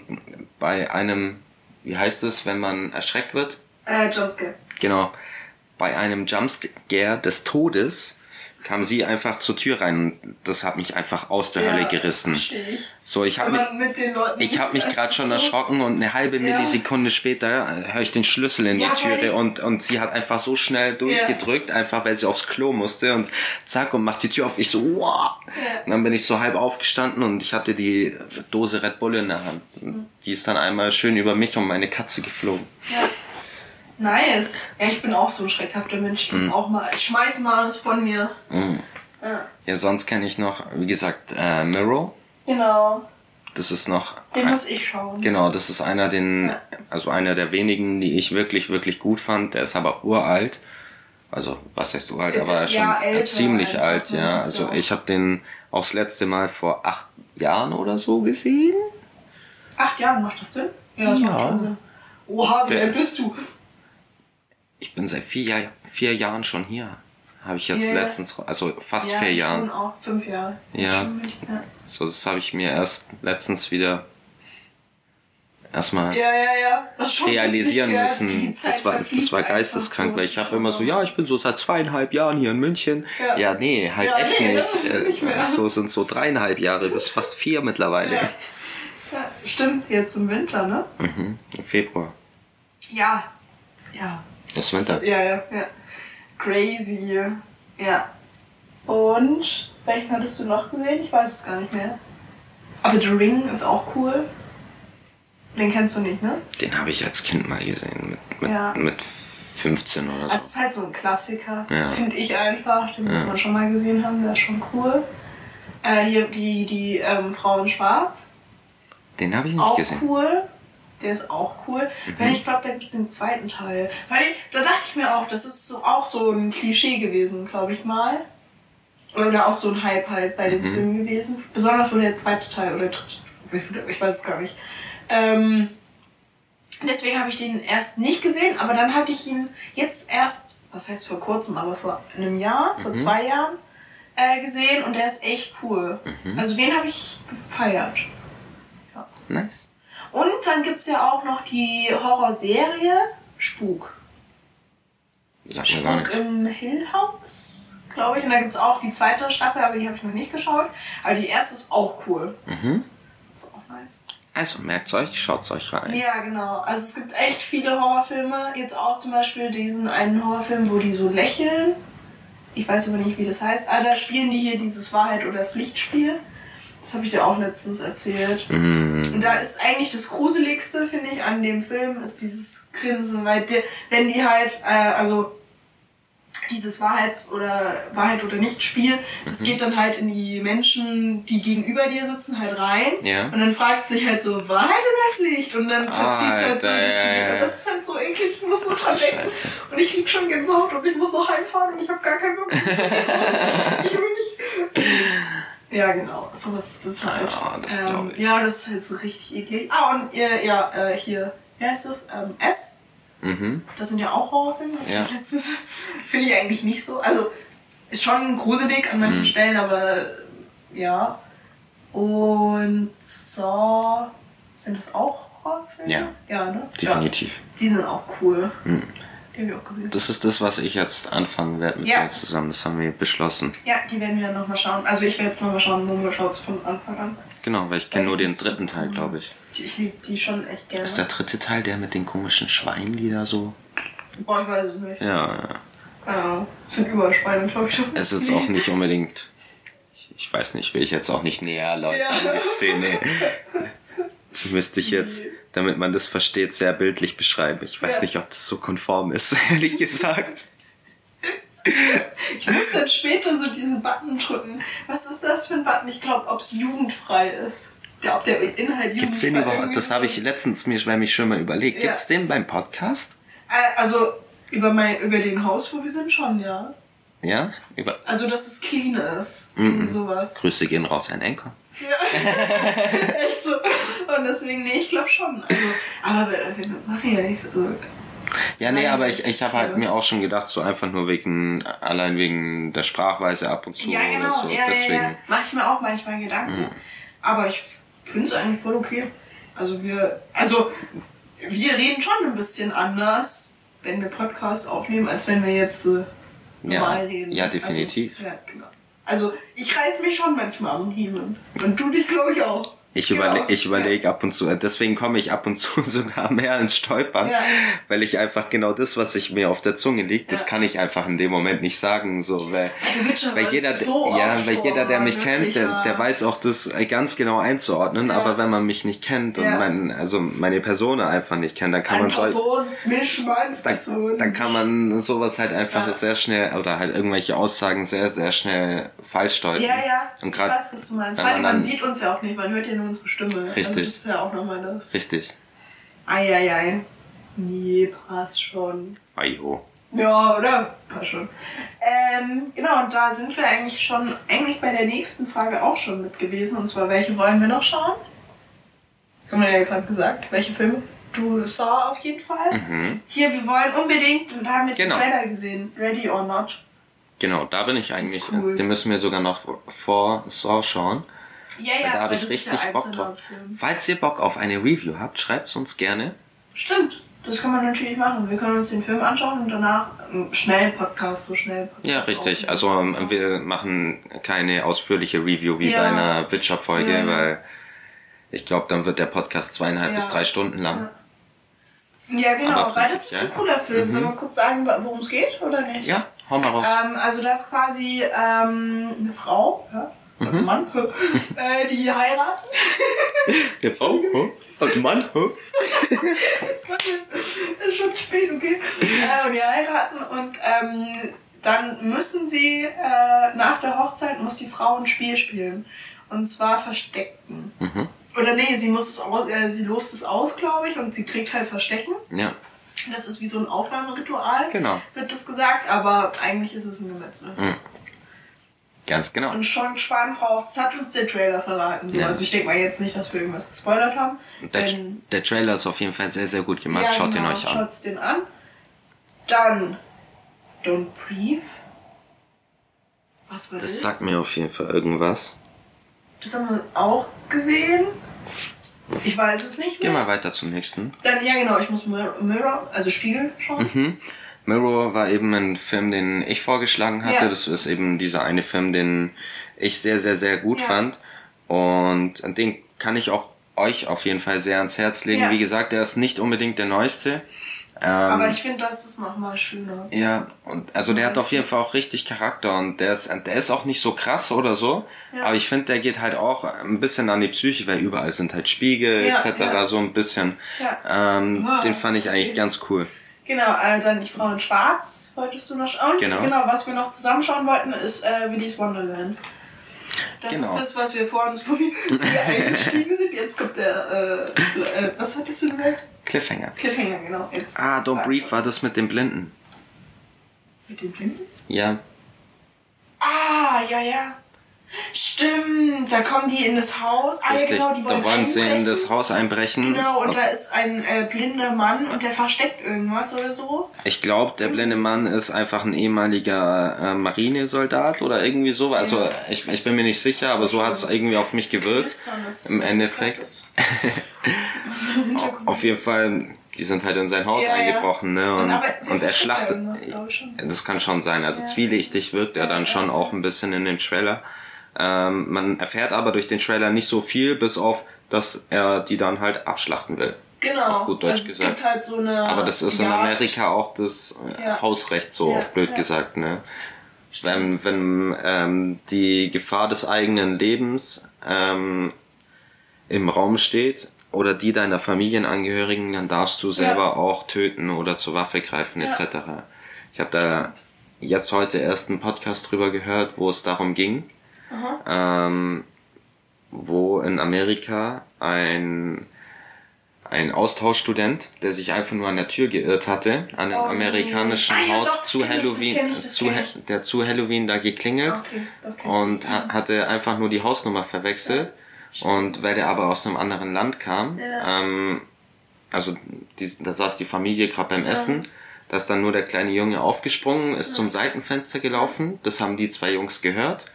[SPEAKER 2] bei einem, wie heißt es, wenn man erschreckt wird?
[SPEAKER 1] Äh, Jumpscare.
[SPEAKER 2] Genau, bei einem Jumpscare des Todes kam sie einfach zur Tür rein und das hat mich einfach aus der Hölle gerissen.
[SPEAKER 1] Ich.
[SPEAKER 2] So, ich habe mich ich habe mich gerade schon
[SPEAKER 1] so-
[SPEAKER 2] erschrocken und eine halbe
[SPEAKER 1] Ja.
[SPEAKER 2] Millisekunde später äh, höre ich den Schlüssel in
[SPEAKER 1] Ja,
[SPEAKER 2] die Türe und, und sie hat einfach so schnell durchgedrückt, einfach weil sie aufs Klo musste und zack und macht die Tür auf. Ich so, wow! Und dann bin ich so halb aufgestanden und ich hatte die Dose Red Bull in der Hand. Und Die ist dann einmal schön über mich und meine Katze geflogen.
[SPEAKER 1] Ja. Nice. Ja, ich bin auch so ein schreckhafter Mensch. Ich
[SPEAKER 2] Mhm.
[SPEAKER 1] lass auch mal. Ich schmeiß mal alles von mir. Ja.
[SPEAKER 2] Ja, sonst kenne ich noch, wie gesagt, äh, Mirror.
[SPEAKER 1] Genau.
[SPEAKER 2] Das ist noch.
[SPEAKER 1] Den muss ich schauen.
[SPEAKER 2] Genau, das ist einer den,
[SPEAKER 1] Ja.
[SPEAKER 2] also einer der wenigen, die ich wirklich, wirklich gut fand. Der ist aber uralt. Also, was heißt uralt, aber er ist schon
[SPEAKER 1] älter
[SPEAKER 2] ziemlich alt,
[SPEAKER 1] man
[SPEAKER 2] ja. Also ich habe den auch das letzte Mal vor acht Jahren oder so gesehen.
[SPEAKER 1] Acht Jahre macht das Sinn? Ja, das macht
[SPEAKER 2] Ja.
[SPEAKER 1] schon Sinn. Oha, wie alt bist du?
[SPEAKER 2] Ich bin seit vier, Jahr, vier Jahren schon hier. Habe ich jetzt
[SPEAKER 1] ja.
[SPEAKER 2] letztens, also fast
[SPEAKER 1] ja,
[SPEAKER 2] vier
[SPEAKER 1] ich
[SPEAKER 2] Jahren.
[SPEAKER 1] bin auch fünf Jahre.
[SPEAKER 2] Ja.
[SPEAKER 1] Ja.
[SPEAKER 2] So, das habe ich mir erst letztens wieder erstmal
[SPEAKER 1] Ja, ja,
[SPEAKER 2] realisieren
[SPEAKER 1] witzig,
[SPEAKER 2] müssen. Das war, das war geisteskrank, weil ich habe immer so, ja, ich bin so seit zweieinhalb Jahren hier in München.
[SPEAKER 1] Ja.
[SPEAKER 2] Nee, halt echt
[SPEAKER 1] nee,
[SPEAKER 2] nicht.
[SPEAKER 1] Nicht.
[SPEAKER 2] So sind so dreieinhalb Jahre bis fast vier mittlerweile.
[SPEAKER 1] Stimmt, jetzt im Winter, ne?
[SPEAKER 2] Mhm. Im Februar.
[SPEAKER 1] Ja. Ja.
[SPEAKER 2] Das Winter.
[SPEAKER 1] Ja, ja, ja. Crazy. Ja. Und welchen hattest du noch gesehen? Ich weiß es gar nicht mehr. Aber The Ring ist auch cool. Den kennst du nicht, ne?
[SPEAKER 2] Den habe ich als Kind mal gesehen. Mit, mit,
[SPEAKER 1] Ja.
[SPEAKER 2] mit 15 oder so.
[SPEAKER 1] Also es ist halt so ein Klassiker,
[SPEAKER 2] Ja.
[SPEAKER 1] finde ich einfach. Den muss man schon mal gesehen haben, der ist schon cool. Äh, hier die, die ähm, Frau in Schwarz.
[SPEAKER 2] Den habe ich nicht
[SPEAKER 1] auch
[SPEAKER 2] gesehen.
[SPEAKER 1] cool. Der ist auch cool. Weil ich glaube, da gibt es den zweiten Teil. Weil da dachte ich mir auch, das ist so, auch so ein Klischee gewesen, glaube ich mal. Oder auch so ein Hype halt bei dem Film gewesen. Besonders wo der zweite Teil oder dritte, ich weiß es gar nicht. Ähm, deswegen habe ich den erst nicht gesehen, aber dann hatte ich ihn jetzt erst, was heißt vor kurzem, aber vor einem Jahr, vor zwei Jahren äh, gesehen und der ist echt cool. Also den habe ich gefeiert.
[SPEAKER 2] Nice.
[SPEAKER 1] Und dann gibt es ja auch noch die Horrorserie Spuk.
[SPEAKER 2] Gar
[SPEAKER 1] Spuk
[SPEAKER 2] nichts.
[SPEAKER 1] im Hill House, glaube ich. Und da gibt es auch die zweite Staffel, aber die habe ich noch nicht geschaut. Aber die erste ist auch cool.
[SPEAKER 2] Mhm.
[SPEAKER 1] Ist auch nice.
[SPEAKER 2] Also merkt euch, schaut euch rein.
[SPEAKER 1] Ja, genau. Also es gibt echt viele Horrorfilme. Jetzt auch zum Beispiel diesen einen Horrorfilm, wo die so lächeln. Ich weiß aber nicht, wie das heißt. Aber da spielen die hier dieses Wahrheit- oder Pflichtspiel. Das habe ich dir auch letztens erzählt. Und da ist eigentlich das Gruseligste, finde ich, an dem Film, ist dieses Grinsen. Weil die, wenn die halt, äh, also dieses Wahrheits- oder Wahrheit oder Nicht-Spiel, das
[SPEAKER 2] Mhm.
[SPEAKER 1] geht dann halt in die Menschen, die gegenüber dir sitzen, halt rein.
[SPEAKER 2] Ja.
[SPEAKER 1] Und dann fragt sich halt so, Wahrheit oder Pflicht? Und dann verzieht es halt so das Gesicht. Und das ist halt so eklig, ich muss nur dran denken.
[SPEAKER 2] Scheiße.
[SPEAKER 1] Und ich krieg schon Gänsehaut und ich muss noch heimfahren und ich habe gar keinen Bock. ich will nicht. Ja, genau, sowas ist das halt.
[SPEAKER 2] Ja, das ich.
[SPEAKER 1] Ja, das ist halt so richtig eklig. Ah, und äh, ja, äh, hier, wie heißt das? Ähm, S.
[SPEAKER 2] Mhm.
[SPEAKER 1] Das sind ja auch Horrorfilme.
[SPEAKER 2] Ja.
[SPEAKER 1] Letztens finde ich eigentlich nicht so. Also ist schon gruselig an
[SPEAKER 2] Mhm.
[SPEAKER 1] manchen Stellen, aber ja. Und so sind das auch Horrorfilme?
[SPEAKER 2] Ja.
[SPEAKER 1] Ja, ne?
[SPEAKER 2] Definitiv.
[SPEAKER 1] Ja. Die sind auch cool. Die habe ich auch gesehen.
[SPEAKER 2] Das ist das, was ich jetzt anfangen werde mit
[SPEAKER 1] Ja.
[SPEAKER 2] dir zusammen. Das haben wir beschlossen.
[SPEAKER 1] Ja, die werden wir dann nochmal schauen. Also ich werde jetzt nochmal schauen, Momo schaut von Anfang an.
[SPEAKER 2] Genau, weil ich kenne nur den dritten Teil, glaube ich.
[SPEAKER 1] Ich liebe die schon echt gerne.
[SPEAKER 2] Ist der dritte Teil der mit den komischen Schweinen, die da so.
[SPEAKER 1] Boah, ich weiß es nicht.
[SPEAKER 2] Ja, ja.
[SPEAKER 1] Es sind überall Schweine, glaube ich.
[SPEAKER 2] Es ist auch nicht unbedingt. Ich, ich weiß nicht, will ich jetzt auch nicht näher erläutern,
[SPEAKER 1] Ja.
[SPEAKER 2] die Szene. Müsste ich jetzt, damit man das versteht, sehr bildlich beschreiben. Ich weiß
[SPEAKER 1] Ja.
[SPEAKER 2] nicht, ob das so konform ist, ehrlich gesagt.
[SPEAKER 1] Ich muss dann später so diesen Button drücken. Was ist das für ein Button? Ich glaube, ob es jugendfrei ist. Ja, ob der Inhalt jugendfrei
[SPEAKER 2] Gibt's den überhaupt? Das habe ich letztens mir nämlich schon mal überlegt.
[SPEAKER 1] Ja.
[SPEAKER 2] Gibt's den beim Podcast?
[SPEAKER 1] Äh, Also über, mein, über den Haus, wo wir sind, schon, ja.
[SPEAKER 2] Ja? Über
[SPEAKER 1] Also, dass es clean ist.
[SPEAKER 2] Mhm.
[SPEAKER 1] Irgendwie sowas.
[SPEAKER 2] Grüße gehen raus, ein Enker.
[SPEAKER 1] Echt so. Und deswegen, nee, ich glaube schon. Also, aber wir, wir machen ja nichts. Also,
[SPEAKER 2] Ja, nee, aber ich, ich habe halt mir auch schon gedacht, so einfach nur wegen, allein wegen der Sprachweise ab und zu
[SPEAKER 1] ja, genau.
[SPEAKER 2] oder so.
[SPEAKER 1] ja,
[SPEAKER 2] Deswegen. Mhm.
[SPEAKER 1] ja, ja. Mach ich mir auch manchmal Gedanken. Aber ich finde es eigentlich voll okay. Also wir, also wir reden schon ein bisschen anders, wenn wir Podcast aufnehmen, als wenn wir jetzt äh,
[SPEAKER 2] Ja,
[SPEAKER 1] normal reden.
[SPEAKER 2] ja, definitiv.
[SPEAKER 1] Also, ja, genau. Also ich reiß mich schon manchmal am Riemen. Und du dich, glaube ich, auch.
[SPEAKER 2] Ich,
[SPEAKER 1] Genau.
[SPEAKER 2] überle ich überlege ab und zu, deswegen komme ich ab und zu sogar mehr ins Stolpern,
[SPEAKER 1] Ja.
[SPEAKER 2] weil ich einfach genau das, was ich mir auf der Zunge liegt, das
[SPEAKER 1] Ja.
[SPEAKER 2] kann ich einfach in dem Moment nicht sagen, so, weil, weil jeder,
[SPEAKER 1] so
[SPEAKER 2] ja, weil jeder, der mich kennt, der,
[SPEAKER 1] ja.
[SPEAKER 2] der weiß auch das äh, ganz genau einzuordnen,
[SPEAKER 1] Ja.
[SPEAKER 2] aber wenn man mich nicht kennt und
[SPEAKER 1] Ja.
[SPEAKER 2] mein, also meine Person einfach nicht kennt, dann kann man
[SPEAKER 1] Ein
[SPEAKER 2] so, dann, dann kann man sowas halt einfach
[SPEAKER 1] Ja.
[SPEAKER 2] sehr schnell oder halt irgendwelche Aussagen sehr, sehr schnell falsch deuten.
[SPEAKER 1] Ja, ja.
[SPEAKER 2] Und gerade,
[SPEAKER 1] weiß, was du meinst. allem,
[SPEAKER 2] man
[SPEAKER 1] man sieht uns ja auch nicht, man hört ja nur unsere Stimme. Also
[SPEAKER 2] Richtig.
[SPEAKER 1] das ist ja auch nochmal das.
[SPEAKER 2] richtig.
[SPEAKER 1] Eieiei. Nee, passt schon.
[SPEAKER 2] Ajo.
[SPEAKER 1] Ja, oder? Passt schon. Ähm, genau, und da sind wir eigentlich schon, eigentlich bei der nächsten Frage auch schon mit gewesen. Und zwar, welche wollen wir noch schauen? Haben wir ja gerade gesagt. Welche Filme? Du Saw auf jeden Fall. Hier, wir wollen unbedingt, und haben mit
[SPEAKER 2] Mhm. Genau.
[SPEAKER 1] dem Trailer gesehen, Ready or Not.
[SPEAKER 2] Genau, da bin ich eigentlich,
[SPEAKER 1] cool.
[SPEAKER 2] den müssen wir sogar noch vor Saw schauen.
[SPEAKER 1] Ja, ja,
[SPEAKER 2] da habe ich
[SPEAKER 1] das ist
[SPEAKER 2] richtig
[SPEAKER 1] ja
[SPEAKER 2] Bock drauf.
[SPEAKER 1] Film.
[SPEAKER 2] Falls ihr Bock auf eine Review habt, schreibt es uns gerne.
[SPEAKER 1] Stimmt, das kann man natürlich machen. Wir können uns den Film anschauen und danach einen schnellen Podcast, so schnell Podcast
[SPEAKER 2] Ja, richtig.
[SPEAKER 1] aufnehmen.
[SPEAKER 2] Also ähm, wir machen keine ausführliche Review wie
[SPEAKER 1] Ja.
[SPEAKER 2] bei einer Witcher-Folge,
[SPEAKER 1] Ja,
[SPEAKER 2] weil ich glaube, dann wird der Podcast zweieinhalb bis drei Stunden lang.
[SPEAKER 1] Ja, genau, weil das ist ein cooler Film. Sollen wir kurz sagen, worum es geht oder nicht?
[SPEAKER 2] Ja, hau mal raus.
[SPEAKER 1] Ähm, also da ist quasi ähm, eine Frau, ja,
[SPEAKER 2] Mhm.
[SPEAKER 1] Mann, äh, die heiraten.
[SPEAKER 2] Der Frau und Mann.
[SPEAKER 1] ist schon spät, okay. Äh, und die heiraten und ähm, dann müssen sie, äh, nach der Hochzeit muss die Frau ein Spiel spielen. Und zwar Verstecken.
[SPEAKER 2] Mhm.
[SPEAKER 1] Oder nee, sie muss es aus, äh, sie lost es aus, glaube ich, und sie kriegt halt Verstecken.
[SPEAKER 2] Ja,
[SPEAKER 1] Das ist wie so ein Aufnahmeritual,
[SPEAKER 2] Genau.
[SPEAKER 1] wird das gesagt, aber eigentlich ist es ein Gemetzel.
[SPEAKER 2] Ganz genau.
[SPEAKER 1] Und schon Spahn braucht, hat uns der Trailer verraten. So.
[SPEAKER 2] Ja.
[SPEAKER 1] Also ich denke mal jetzt nicht, dass wir irgendwas gespoilert haben.
[SPEAKER 2] Der,
[SPEAKER 1] Denn-
[SPEAKER 2] der Trailer ist auf jeden Fall sehr, sehr gut gemacht. Schaut
[SPEAKER 1] genau,
[SPEAKER 2] ihn euch an.
[SPEAKER 1] Schaut's den an. Dann Don't Breathe. Was war das?
[SPEAKER 2] Das sagt mir auf jeden Fall irgendwas.
[SPEAKER 1] Das haben wir auch gesehen. Ich weiß es nicht
[SPEAKER 2] Geh
[SPEAKER 1] mehr.
[SPEAKER 2] mal weiter zum nächsten.
[SPEAKER 1] Dann, ja genau, ich muss Mir- Mirror, also Spiegel schauen.
[SPEAKER 2] Mhm. Mirror war eben ein Film, den ich vorgeschlagen hatte.
[SPEAKER 1] Ja.
[SPEAKER 2] Das ist eben dieser eine Film, den ich sehr, sehr, sehr gut
[SPEAKER 1] Ja.
[SPEAKER 2] fand. Und den kann ich auch euch auf jeden Fall sehr ans Herz legen.
[SPEAKER 1] Ja.
[SPEAKER 2] Wie gesagt, der ist nicht unbedingt der neueste. Ähm,
[SPEAKER 1] Aber ich finde, das ist nochmal schöner.
[SPEAKER 2] ja, und also der hat auf jeden. Fall auch richtig Charakter und der ist, der ist auch nicht so krass oder so,
[SPEAKER 1] Ja.
[SPEAKER 2] aber ich finde, der geht halt auch ein bisschen an die Psyche, weil überall sind halt Spiegel
[SPEAKER 1] Ja,
[SPEAKER 2] etc. so ein bisschen.
[SPEAKER 1] Ja.
[SPEAKER 2] Ähm, den fand ich eigentlich ganz cool.
[SPEAKER 1] Genau, äh, dann die Frau in Schwarz wolltest du noch schauen. Und
[SPEAKER 2] Genau.
[SPEAKER 1] genau, was wir noch zusammenschauen wollten, ist äh, Willy's Wonderland. Das
[SPEAKER 2] Genau.
[SPEAKER 1] ist das, was wir vor uns, wo wir, eingestiegen sind. Jetzt kommt der, äh, äh, was hattest du gesagt?
[SPEAKER 2] Cliffhanger.
[SPEAKER 1] Cliffhanger, genau. Jetzt.
[SPEAKER 2] Ah, Don't Brief war das mit dem Blinden.
[SPEAKER 1] Mit dem Blinden?
[SPEAKER 2] Ja.
[SPEAKER 1] Ah, ja, ja. Stimmt, da kommen die in das Haus. Ah, ja, genau, die wollen
[SPEAKER 2] da wollen sie in das Haus einbrechen.
[SPEAKER 1] Genau, und da ist ein äh, blinder Mann und der versteckt irgendwas oder so.
[SPEAKER 2] Ich glaube, der blinde Mann ist einfach ein ehemaliger äh, Marinesoldat oder irgendwie so. Also ich, ich bin mir nicht sicher, aber so hat es irgendwie auf mich gewirkt. Im Endeffekt. Auf jeden Fall, die sind halt in sein Haus
[SPEAKER 1] Ja,
[SPEAKER 2] eingebrochen, ne? Und,
[SPEAKER 1] Und
[SPEAKER 2] und er schlachtet. Das kann schon sein. Also
[SPEAKER 1] Ja.
[SPEAKER 2] zwielichtig wirkt er dann schon auch ein bisschen in dem Trailer. Ähm, man erfährt aber durch den Trailer nicht so viel, bis auf, dass er die dann halt abschlachten will.
[SPEAKER 1] Genau.
[SPEAKER 2] Auf gut Deutsch
[SPEAKER 1] also es
[SPEAKER 2] gesagt.
[SPEAKER 1] gibt halt so eine.
[SPEAKER 2] Aber das ist in
[SPEAKER 1] Jagd.
[SPEAKER 2] Amerika auch das äh,
[SPEAKER 1] Ja.
[SPEAKER 2] Hausrecht, so
[SPEAKER 1] Ja,
[SPEAKER 2] auf blöd
[SPEAKER 1] ja.
[SPEAKER 2] gesagt, ne? Wenn, wenn ähm, die Gefahr des eigenen Lebens ähm, im Raum steht oder die deiner Familienangehörigen, dann darfst du selber auch töten oder zur Waffe greifen etc. Ich habe da jetzt heute erst einen Podcast drüber gehört, wo es darum ging, ähm, wo in Amerika ein ein Austauschstudent, der sich einfach nur an der Tür geirrt hatte, an einem
[SPEAKER 1] Oh, nee.
[SPEAKER 2] amerikanischen
[SPEAKER 1] Ah, ja,
[SPEAKER 2] Haus
[SPEAKER 1] doch,
[SPEAKER 2] zu Halloween,
[SPEAKER 1] ich,
[SPEAKER 2] zu, der zu Halloween da geklingelt
[SPEAKER 1] Okay,
[SPEAKER 2] und ha hatte einfach nur die Hausnummer verwechselt. Und weil der aber aus einem anderen Land kam,
[SPEAKER 1] Ja.
[SPEAKER 2] ähm, also die, da saß die Familie gerade beim Essen, da ist dann nur der kleine Junge aufgesprungen, ist zum Seitenfenster gelaufen, das haben die zwei Jungs gehört.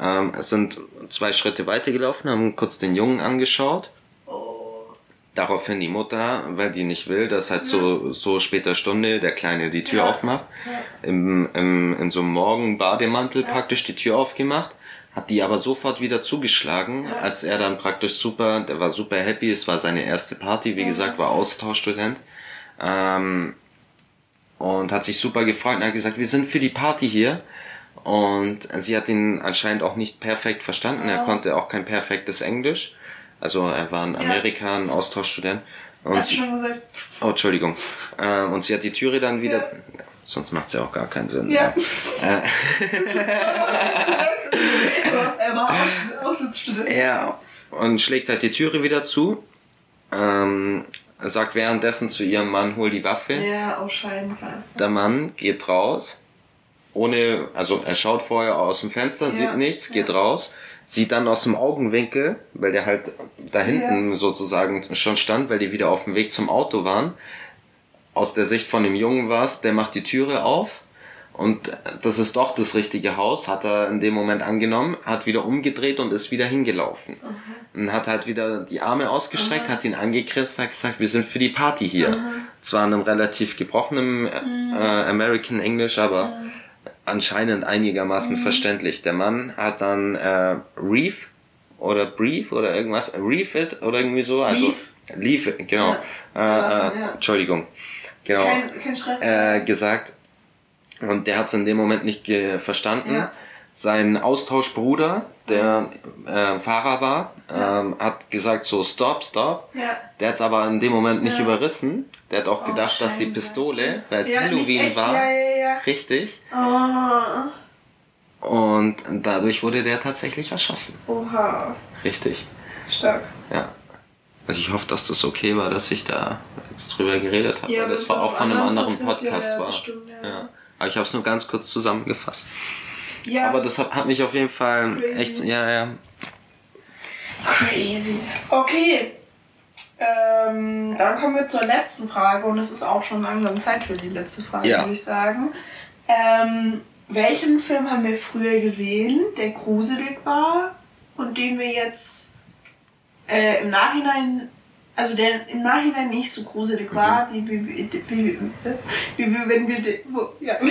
[SPEAKER 2] Ähm, es sind zwei Schritte weitergelaufen, haben kurz den Jungen angeschaut.
[SPEAKER 1] Oh.
[SPEAKER 2] Daraufhin die Mutter, weil die nicht will, dass halt so, so später Stunde der Kleine die Tür
[SPEAKER 1] Ja.
[SPEAKER 2] aufmacht, im, im, in so einem Morgenbademantel praktisch die Tür aufgemacht, hat die aber sofort wieder zugeschlagen, als er dann praktisch super, der war super happy, es war seine erste Party, wie gesagt, war Austauschstudent, ähm, und hat sich super gefreut und hat gesagt, wir sind für die Party hier. Und sie hat ihn anscheinend auch nicht perfekt verstanden. Er konnte auch kein perfektes Englisch. Also er war in Amerika, ein Austauschstudent. Und
[SPEAKER 1] Hast du schon gesagt?
[SPEAKER 2] oh, Entschuldigung. Ähm, und sie hat die Türe dann wieder.
[SPEAKER 1] Ja.
[SPEAKER 2] Sonst macht's ja auch gar keinen Sinn.
[SPEAKER 1] Ja.
[SPEAKER 2] Ja.
[SPEAKER 1] er war Aus Auslandsstudent.
[SPEAKER 2] ja. Und schlägt halt die Türe wieder zu. Ähm, sagt währenddessen zu ihrem Mann, hol die Waffe.
[SPEAKER 1] Ja, oh Scheibenkreis.
[SPEAKER 2] Der Mann geht raus, ohne, also er schaut vorher aus dem Fenster,
[SPEAKER 1] Ja,
[SPEAKER 2] sieht nichts, geht
[SPEAKER 1] ja.
[SPEAKER 2] raus, sieht dann aus dem Augenwinkel, weil der halt da hinten sozusagen schon stand, weil die wieder auf dem Weg zum Auto waren. Aus der Sicht von dem Jungen war es, der macht die Türe auf und das ist doch das richtige Haus, hat er in dem Moment angenommen, hat wieder umgedreht und ist wieder hingelaufen. Und hat halt wieder die Arme ausgestreckt, hat ihn angekriegt, hat gesagt, wir sind für die Party hier. Zwar in einem relativ gebrochenen äh, American English, aber anscheinend einigermaßen verständlich. Der Mann hat dann äh, Reef oder Brief oder irgendwas, Reef it oder irgendwie so. Also,
[SPEAKER 1] Leave.
[SPEAKER 2] Leave it, genau.
[SPEAKER 1] verlassen,
[SPEAKER 2] äh, äh,
[SPEAKER 1] ja.
[SPEAKER 2] Entschuldigung. Genau.
[SPEAKER 1] Kein, kein Stress.
[SPEAKER 2] Äh, gesagt. Und der hat es in dem Moment nicht verstanden.
[SPEAKER 1] Ja.
[SPEAKER 2] Sein Austauschbruder, der äh, Fahrer war, ähm, hat gesagt so stop, stop.
[SPEAKER 1] Ja.
[SPEAKER 2] Der hat es aber in dem Moment nicht
[SPEAKER 1] Ja.
[SPEAKER 2] überrissen. Der hat auch
[SPEAKER 1] Oh,
[SPEAKER 2] gedacht, dass die. Pistole, weil es
[SPEAKER 1] Ja,
[SPEAKER 2] Halloween war, richtig.
[SPEAKER 1] Oh.
[SPEAKER 2] Und dadurch wurde der tatsächlich erschossen.
[SPEAKER 1] Oha.
[SPEAKER 2] Richtig.
[SPEAKER 1] Stark.
[SPEAKER 2] Ja. Also ich hoffe, dass das okay war, dass ich da jetzt drüber geredet habe.
[SPEAKER 1] Ja,
[SPEAKER 2] weil das war auch von einem anderen
[SPEAKER 1] Podcast,
[SPEAKER 2] Podcast, war.
[SPEAKER 1] bestimmt, ja.
[SPEAKER 2] Aber ich habe es nur ganz kurz zusammengefasst.
[SPEAKER 1] Ja.
[SPEAKER 2] Aber das hat, hat mich auf jeden Fall
[SPEAKER 1] Crazy.
[SPEAKER 2] echt, ja, ja.
[SPEAKER 1] Crazy. Okay. Ähm, dann kommen wir zur letzten Frage und es ist auch schon langsam Zeit für die letzte Frage,
[SPEAKER 2] Ja.
[SPEAKER 1] würde ich sagen. Ähm, welchen Film haben wir früher gesehen, der gruselig war und den wir jetzt äh, im Nachhinein, also der im Nachhinein nicht so gruselig war, wie, wie, wie, wie, wie, wie wenn wir ja.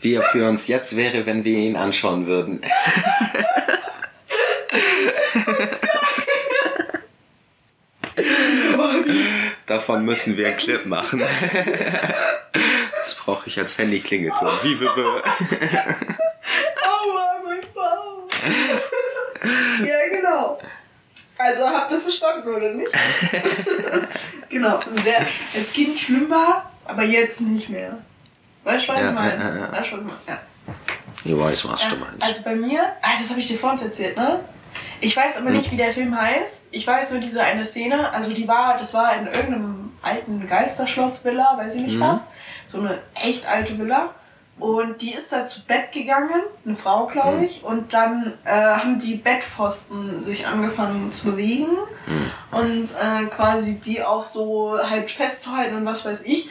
[SPEAKER 2] Wie er für uns jetzt wäre, wenn wir ihn anschauen würden. Davon müssen wir einen Clip machen. Das brauche ich als Handy-Klingelton. Wie wir
[SPEAKER 1] Aua, mein Bauch. ja, genau. Also habt ihr verstanden, oder nicht? genau. Also der als Kind schlimm war, aber jetzt nicht mehr. Weißt du, was
[SPEAKER 2] Ja,
[SPEAKER 1] ich meine?
[SPEAKER 2] ja, ja, ja.
[SPEAKER 1] Weißt du, was ich meine? Ja.
[SPEAKER 2] Ich weiß, was du meinst.
[SPEAKER 1] Also bei mir, ah, das habe ich dir vorhin erzählt, ne? Ich weiß aber nicht, wie der Film heißt. Ich weiß nur diese eine Szene, also die war, das war in irgendeinem alten Geisterschloss-Villa, weiß ich nicht was. So eine echt alte Villa. Und die ist da zu Bett gegangen, eine Frau, glaube ich. Und dann äh, haben die Bettpfosten sich angefangen zu bewegen. Und äh, quasi die auch so halt festzuhalten und was weiß ich.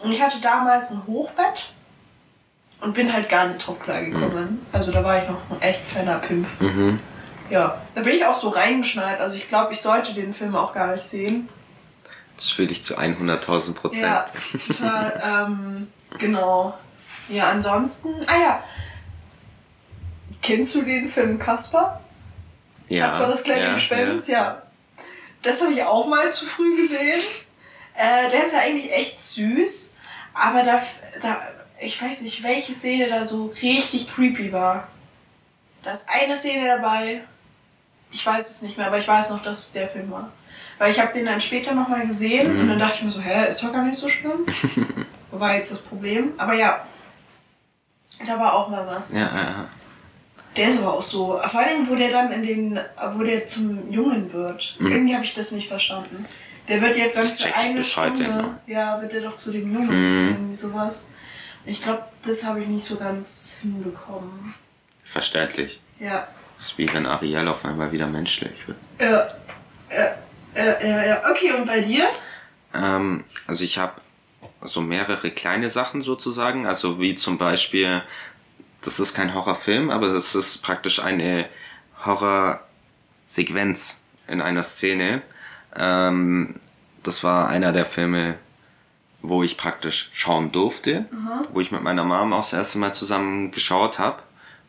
[SPEAKER 1] Und ich hatte damals ein Hochbett und bin halt gar nicht drauf klargekommen. Also da war ich noch ein echt kleiner Pimpf. Ja, da bin ich auch so reingeschnallt. Also ich glaube, ich sollte den Film auch gar nicht sehen.
[SPEAKER 2] Das fühle ich zu 100.000 Prozent.
[SPEAKER 1] Ja, total, ähm, genau. Ja, ansonsten, ah ja, kennst du den Film Kasper?
[SPEAKER 2] Ja,
[SPEAKER 1] Das war das kleine
[SPEAKER 2] ja,
[SPEAKER 1] Gespenst, ja. Das habe ich auch mal zu früh gesehen. Äh, der ist ja eigentlich echt süß, aber da, da, ich weiß nicht, welche Szene da so richtig creepy war. Da ist eine Szene dabei, ich weiß es nicht mehr, aber ich weiß noch, dass es der Film war. Weil ich habe den dann später nochmal gesehen und
[SPEAKER 2] Mhm.
[SPEAKER 1] dann dachte ich mir so, hä, ist doch gar nicht so schlimm. Wo war jetzt das Problem? Aber ja, da war auch mal was.
[SPEAKER 2] Ja, ja, ja.
[SPEAKER 1] Der ist aber auch so. Vor allem, wo der dann in den, wo der zum Jungen wird. Irgendwie habe ich das nicht verstanden. Der wird jetzt dann.
[SPEAKER 2] Das
[SPEAKER 1] für eine
[SPEAKER 2] heute
[SPEAKER 1] Stunde,
[SPEAKER 2] noch.
[SPEAKER 1] ja, wird der doch zu dem Jungen.
[SPEAKER 2] Mhm.
[SPEAKER 1] Irgendwie sowas. Ich glaube, das habe ich nicht so ganz hinbekommen.
[SPEAKER 2] Verständlich.
[SPEAKER 1] Ja.
[SPEAKER 2] Das ist wie wenn Ariel auf einmal wieder menschlich wird.
[SPEAKER 1] Ja. Ja, ja, ja, ja. Okay, und bei dir?
[SPEAKER 2] Ähm, also ich habe so mehrere kleine Sachen sozusagen, also wie zum Beispiel, das ist kein Horrorfilm, aber das ist praktisch eine Horrorsequenz in einer Szene. Ähm, das war einer der Filme, wo ich praktisch schauen durfte, wo ich mit meiner Mom auch das erste Mal zusammen geschaut habe,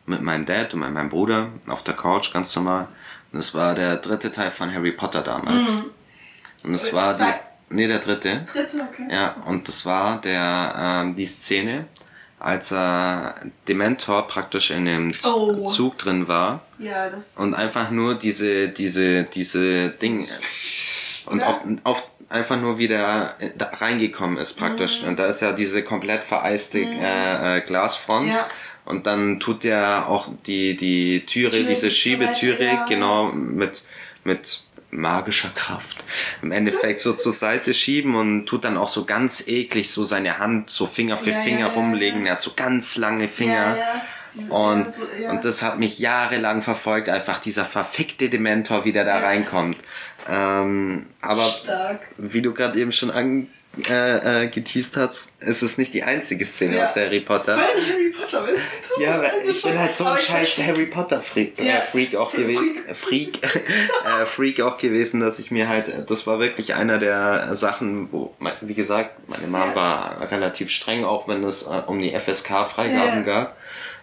[SPEAKER 2] mit meinem Dad und meinem Bruder auf der Couch ganz normal. Und das war der dritte Teil von Harry Potter damals. Und das
[SPEAKER 1] Äh,
[SPEAKER 2] war
[SPEAKER 1] zwei.
[SPEAKER 2] die, nee, der dritte.
[SPEAKER 1] Dritte, okay.
[SPEAKER 2] Ja, und das war der, ähm, die Szene, als er Dementor praktisch in dem
[SPEAKER 1] Oh.
[SPEAKER 2] Zug drin war
[SPEAKER 1] Ja, das.
[SPEAKER 2] und einfach nur diese, diese, diese Dinge und
[SPEAKER 1] Oder?
[SPEAKER 2] auch auf, einfach nur wieder da reingekommen ist praktisch. Und da ist ja diese komplett vereiste äh, äh, Glasfront.
[SPEAKER 1] Ja.
[SPEAKER 2] Und dann tut der auch die, die Türe,
[SPEAKER 1] Tür
[SPEAKER 2] diese
[SPEAKER 1] so
[SPEAKER 2] Schiebetüre,
[SPEAKER 1] Seite, ja.
[SPEAKER 2] genau, mit, mit magischer Kraft im Endeffekt so zur Seite schieben und tut dann auch so ganz eklig so seine Hand so Finger für
[SPEAKER 1] Ja, ja,
[SPEAKER 2] Finger
[SPEAKER 1] ja,
[SPEAKER 2] rumlegen.
[SPEAKER 1] ja.
[SPEAKER 2] Er hat so ganz lange Finger.
[SPEAKER 1] Ja, ja.
[SPEAKER 2] Und,
[SPEAKER 1] ja, so, ja.
[SPEAKER 2] und das hat mich jahrelang verfolgt, einfach dieser verfickte Dementor, wie der da
[SPEAKER 1] Ja.
[SPEAKER 2] reinkommt. Ähm, aber
[SPEAKER 1] Stark.
[SPEAKER 2] wie du gerade eben schon angeteased äh, äh, geteased hast, ist es nicht die einzige Szene
[SPEAKER 1] Ja.
[SPEAKER 2] aus Harry Potter.
[SPEAKER 1] Weil Harry Potter bist du.
[SPEAKER 2] Ja, weil
[SPEAKER 1] Also
[SPEAKER 2] ich bin halt so ein
[SPEAKER 1] aber
[SPEAKER 2] scheiß Harry Potter Freak,
[SPEAKER 1] Ja.
[SPEAKER 2] äh, Freak auch gewesen. äh, Freak, äh, Freak auch gewesen, dass ich mir halt, das war wirklich einer der Sachen, wo, wie gesagt, meine Mom
[SPEAKER 1] Ja.
[SPEAKER 2] war relativ streng, auch wenn es äh, um die FSK-Freigaben
[SPEAKER 1] Ja.
[SPEAKER 2] gab.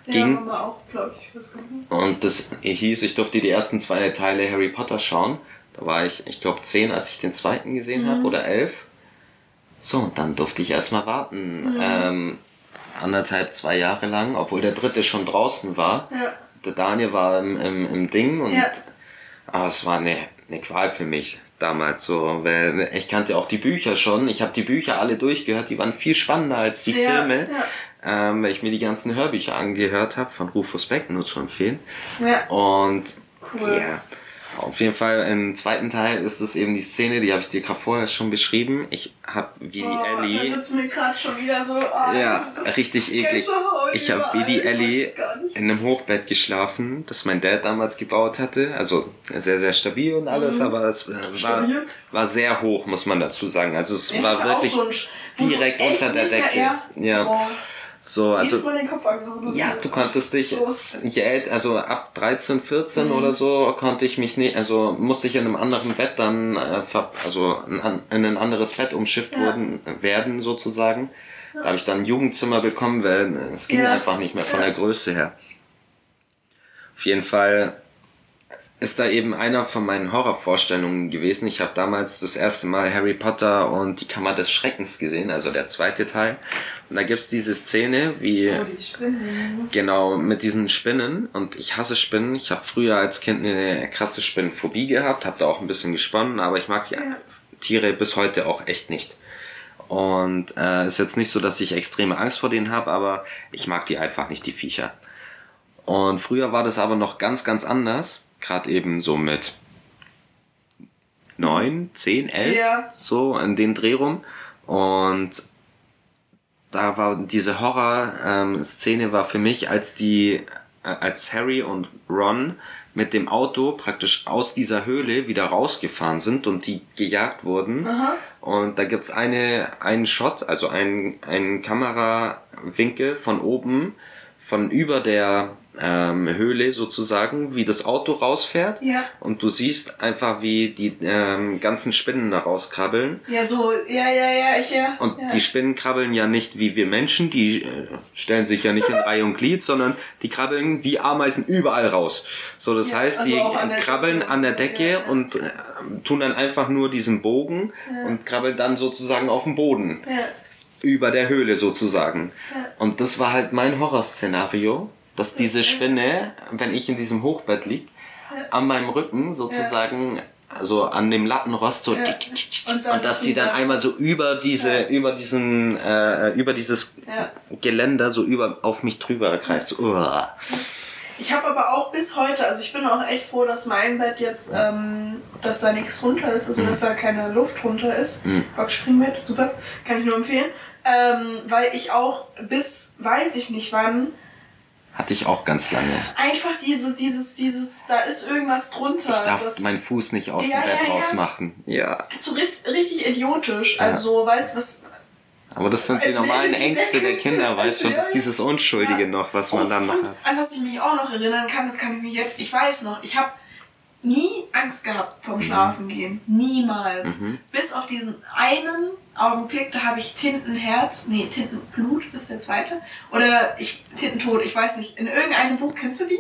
[SPEAKER 1] Ja,
[SPEAKER 2] Ging.
[SPEAKER 1] Mama auch, glaube ich, was.
[SPEAKER 2] Und das hieß, ich durfte die ersten zwei Teile Harry Potter schauen. Da war ich, ich glaube, zehn, als ich den zweiten gesehen
[SPEAKER 1] Mhm.
[SPEAKER 2] habe, oder elf. So, und dann durfte ich erstmal warten.
[SPEAKER 1] Mhm.
[SPEAKER 2] Ähm, anderthalb, zwei Jahre lang, obwohl der dritte schon draußen war.
[SPEAKER 1] Ja.
[SPEAKER 2] Der Daniel war im, im, im Ding und
[SPEAKER 1] Ja.
[SPEAKER 2] aber es war eine, eine Qual für mich damals so, weil ich kannte auch die Bücher schon. Ich habe die Bücher alle durchgehört, die waren viel spannender als die
[SPEAKER 1] Ja,
[SPEAKER 2] Filme,
[SPEAKER 1] ja.
[SPEAKER 2] ähm, weil ich mir die ganzen Hörbücher angehört habe von Rufus Beck, nur zu empfehlen.
[SPEAKER 1] Ja.
[SPEAKER 2] Und
[SPEAKER 1] Cool.
[SPEAKER 2] ja, auf jeden Fall im zweiten Teil ist es eben die Szene, die habe ich dir gerade vorher schon beschrieben. Ich habe wie die
[SPEAKER 1] Oh,
[SPEAKER 2] Ellie.
[SPEAKER 1] wird's mir gerade schon wieder so. Oh,
[SPEAKER 2] Ja, richtig eklig. Ich habe wie die Ellie in einem Hochbett geschlafen, das mein Dad damals gebaut hatte. Also sehr, sehr stabil und alles, aber es äh, war,
[SPEAKER 1] Mhm.
[SPEAKER 2] War sehr hoch, muss man dazu sagen. Also es
[SPEAKER 1] Ja,
[SPEAKER 2] war wirklich
[SPEAKER 1] so
[SPEAKER 2] direkt unter der Decke.
[SPEAKER 1] Ja.
[SPEAKER 2] Ja. So, also
[SPEAKER 1] Mal den Kopf angehauen.
[SPEAKER 2] ja, du konntest dich,
[SPEAKER 1] So.
[SPEAKER 2] je älter, also ab 13, 14
[SPEAKER 1] Mhm.
[SPEAKER 2] oder so, konnte ich mich nicht, also musste ich in einem anderen Bett dann, äh, also in, ein anderes Bett umschifft
[SPEAKER 1] Ja.
[SPEAKER 2] wurden, werden sozusagen. Da habe ich dann ein Jugendzimmer bekommen, weil es ging
[SPEAKER 1] Ja.
[SPEAKER 2] einfach nicht mehr von
[SPEAKER 1] Ja.
[SPEAKER 2] der Größe her. Auf jeden Fall ist da eben einer von meinen Horrorvorstellungen gewesen. Ich habe damals das erste Mal Harry Potter und die Kammer des Schreckens gesehen, also der zweite Teil. Und da gibt's diese Szene, wie
[SPEAKER 1] Oh, die Spinnen.
[SPEAKER 2] Genau, mit diesen Spinnen. Und ich hasse Spinnen. Ich habe früher als Kind eine krasse Spinnenphobie gehabt, habe da auch ein bisschen gesponnen, aber ich mag ja. Tiere bis heute auch echt nicht. Und äh, ist jetzt nicht so, dass ich extreme Angst vor denen habe, aber ich mag die einfach nicht, die Viecher. Und früher war das aber noch ganz, ganz anders. Gerade eben so mit neun, zehn, elf,
[SPEAKER 1] Ja.
[SPEAKER 2] so in den Dreh rum. Und da war diese Horror-Szene war für mich, als die, äh, als Harry und Ron mit dem Auto praktisch aus dieser Höhle wieder rausgefahren sind und die gejagt wurden. Und da gibt's eine, einen Shot, also einen, einen Kamerawinkel von oben, von über der ähm, Höhle sozusagen, wie das Auto rausfährt.
[SPEAKER 1] Ja.
[SPEAKER 2] Und du siehst einfach, wie die ähm, ganzen Spinnen da rauskrabbeln.
[SPEAKER 1] Ja, so, ja, ja, ja, ich, ja.
[SPEAKER 2] Und
[SPEAKER 1] ja.
[SPEAKER 2] die Spinnen krabbeln ja nicht wie wir Menschen, die äh, stellen sich ja nicht in Reihe und Glied, sondern die krabbeln wie Ameisen überall raus. So, das
[SPEAKER 1] Ja,
[SPEAKER 2] heißt,
[SPEAKER 1] also
[SPEAKER 2] die
[SPEAKER 1] an
[SPEAKER 2] krabbeln
[SPEAKER 1] Decke.
[SPEAKER 2] an der Decke und äh, tun dann einfach nur diesen Bogen und krabbeln dann sozusagen auf dem Boden.
[SPEAKER 1] Ja.
[SPEAKER 2] Über der Höhle sozusagen. Und das war halt mein Horrorszenario, dass diese Spinne, wenn ich in diesem Hochbett lieg, an meinem Rücken sozusagen, also an dem Lattenrost so und,
[SPEAKER 1] Und
[SPEAKER 2] dass sie dann einmal so über diese, über diesen, äh, über dieses. Geländer so über auf mich drüber greift. So, uah.
[SPEAKER 1] Ich habe aber auch bis heute, also ich bin auch echt froh, dass mein Bett jetzt, ähm, dass da nichts drunter ist,
[SPEAKER 2] Mhm.
[SPEAKER 1] also dass da keine Luft drunter ist. Boxspringbett, super, kann ich nur empfehlen. Ähm, weil ich auch bis, weiß ich nicht wann,
[SPEAKER 2] Hatte ich auch ganz lange.
[SPEAKER 1] einfach dieses, dieses, dieses, da ist irgendwas drunter.
[SPEAKER 2] Ich darf
[SPEAKER 1] das
[SPEAKER 2] meinen Fuß nicht aus
[SPEAKER 1] Ja,
[SPEAKER 2] dem Bett
[SPEAKER 1] ja, ja.
[SPEAKER 2] rausmachen. Ja.
[SPEAKER 1] ist so richtig idiotisch. Also so, weißt du, was.
[SPEAKER 2] Aber das sind die
[SPEAKER 1] Als wäre
[SPEAKER 2] normalen
[SPEAKER 1] die
[SPEAKER 2] Ängste der Kinder, weißt schon,
[SPEAKER 1] Ja,
[SPEAKER 2] das ist dieses Unschuldige
[SPEAKER 1] ja.
[SPEAKER 2] noch, was man
[SPEAKER 1] Und-
[SPEAKER 2] dann hat.
[SPEAKER 1] An was ich mich auch noch erinnern kann, das kann ich mich jetzt, ich weiß noch, ich habe nie Angst gehabt
[SPEAKER 2] Mhm.
[SPEAKER 1] vom Schlafengehen. Niemals. Bis auf diesen einen Augenblick, da habe ich Tintenherz, nee, Tintenblut ist der zweite. Oder ich, Tintentod, ich weiß nicht. In irgendeinem Buch, kennst du die?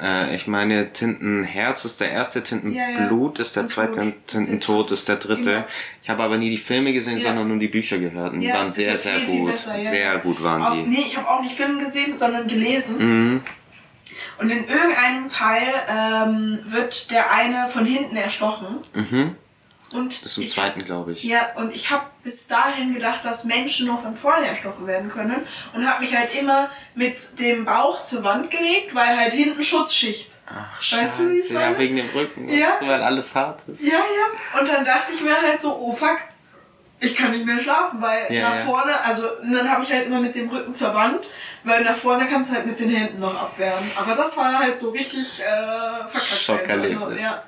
[SPEAKER 2] Äh, ich meine, Tintenherz ist der erste, Tintenblut ist der zweite
[SPEAKER 1] Blut
[SPEAKER 2] Tintentod ist der dritte.
[SPEAKER 1] Genau.
[SPEAKER 2] Ich habe aber nie die Filme gesehen,
[SPEAKER 1] Ja.
[SPEAKER 2] sondern nur die Bücher gehört. Und die
[SPEAKER 1] Ja,
[SPEAKER 2] waren sehr, sehr
[SPEAKER 1] viel, viel
[SPEAKER 2] gut.
[SPEAKER 1] besser, ja.
[SPEAKER 2] Sehr gut waren
[SPEAKER 1] Auch,
[SPEAKER 2] die.
[SPEAKER 1] Nee, ich habe auch nicht Film gesehen, sondern gelesen.
[SPEAKER 2] Mhm.
[SPEAKER 1] Und in irgendeinem Teil ähm, wird der eine von hinten erstochen.
[SPEAKER 2] Mhm.
[SPEAKER 1] Und
[SPEAKER 2] Bis zum
[SPEAKER 1] ich,
[SPEAKER 2] zweiten, glaube ich.
[SPEAKER 1] Ja, und ich habe bis dahin gedacht, dass Menschen nur von vorne erstochen werden können. Und habe mich halt immer mit dem Bauch zur Wand gelegt, weil halt hinten Schutzschicht.
[SPEAKER 2] Ach,
[SPEAKER 1] Weißt du, wie ich
[SPEAKER 2] Scheiße,
[SPEAKER 1] meine?
[SPEAKER 2] ja, wegen dem Rücken,
[SPEAKER 1] Ja.
[SPEAKER 2] weil alles hart ist.
[SPEAKER 1] Ja, ja. Und dann dachte ich mir halt so, oh fuck, ich kann nicht mehr schlafen, weil
[SPEAKER 2] Ja,
[SPEAKER 1] nach
[SPEAKER 2] ja.
[SPEAKER 1] vorne, also und dann habe ich halt immer mit dem Rücken zur Wand, weil nach vorne kannst du halt mit den Händen noch abwehren. Aber das war halt so richtig äh, verkackt.
[SPEAKER 2] Schockerlebnis. Hm.
[SPEAKER 1] Ja,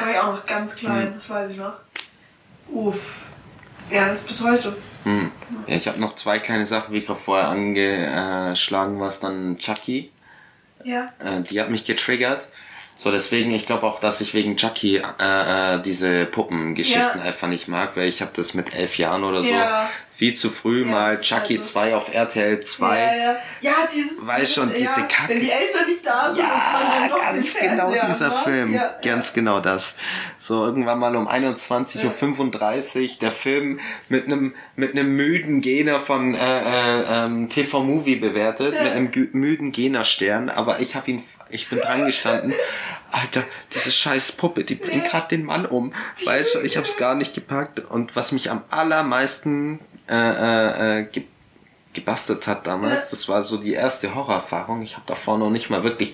[SPEAKER 1] war ich auch noch ganz klein, das weiß ich noch. Uff. Ja, das ist bis heute.
[SPEAKER 2] Hm. Ja, ich habe noch zwei kleine Sachen, wie gerade vorher angeschlagen war, dann Chucky.
[SPEAKER 1] Ja.
[SPEAKER 2] Äh, die hat mich getriggert. So, deswegen, ich glaube auch, dass ich wegen Chucky äh, äh, diese Puppengeschichten
[SPEAKER 1] Ja.
[SPEAKER 2] einfach nicht mag, weil ich habe das mit elf Jahren oder so
[SPEAKER 1] Ja.
[SPEAKER 2] Viel zu früh
[SPEAKER 1] Ja,
[SPEAKER 2] mal Chucky
[SPEAKER 1] halt das-
[SPEAKER 2] 2 auf RTL 2.
[SPEAKER 1] Ja, ja. Ja, dieses.
[SPEAKER 2] Weiß schon, diese
[SPEAKER 1] ja,
[SPEAKER 2] Kacke.
[SPEAKER 1] Wenn die Eltern nicht da sind
[SPEAKER 2] Ja,
[SPEAKER 1] dann doch
[SPEAKER 2] ganz genau
[SPEAKER 1] Fernseher
[SPEAKER 2] dieser
[SPEAKER 1] anmacht.
[SPEAKER 2] Film.
[SPEAKER 1] Ja,
[SPEAKER 2] Ganz genau das. So irgendwann mal um 21.35 Uhr der Film mit einem mit einem müden Gener von äh, äh, ähm, TV Movie bewertet, mit einem müden Gener-Stern, aber ich habe ihn, ich bin dran gestanden. Alter, diese scheiß Puppe, die bringt gerade den Mann um. Weißt du, ich hab's gar nicht gepackt. Und was mich am allermeisten äh, äh, äh, ge gebastelt hat damals, das war so die erste Horrorerfahrung. Ich habe davor noch nicht mal wirklich,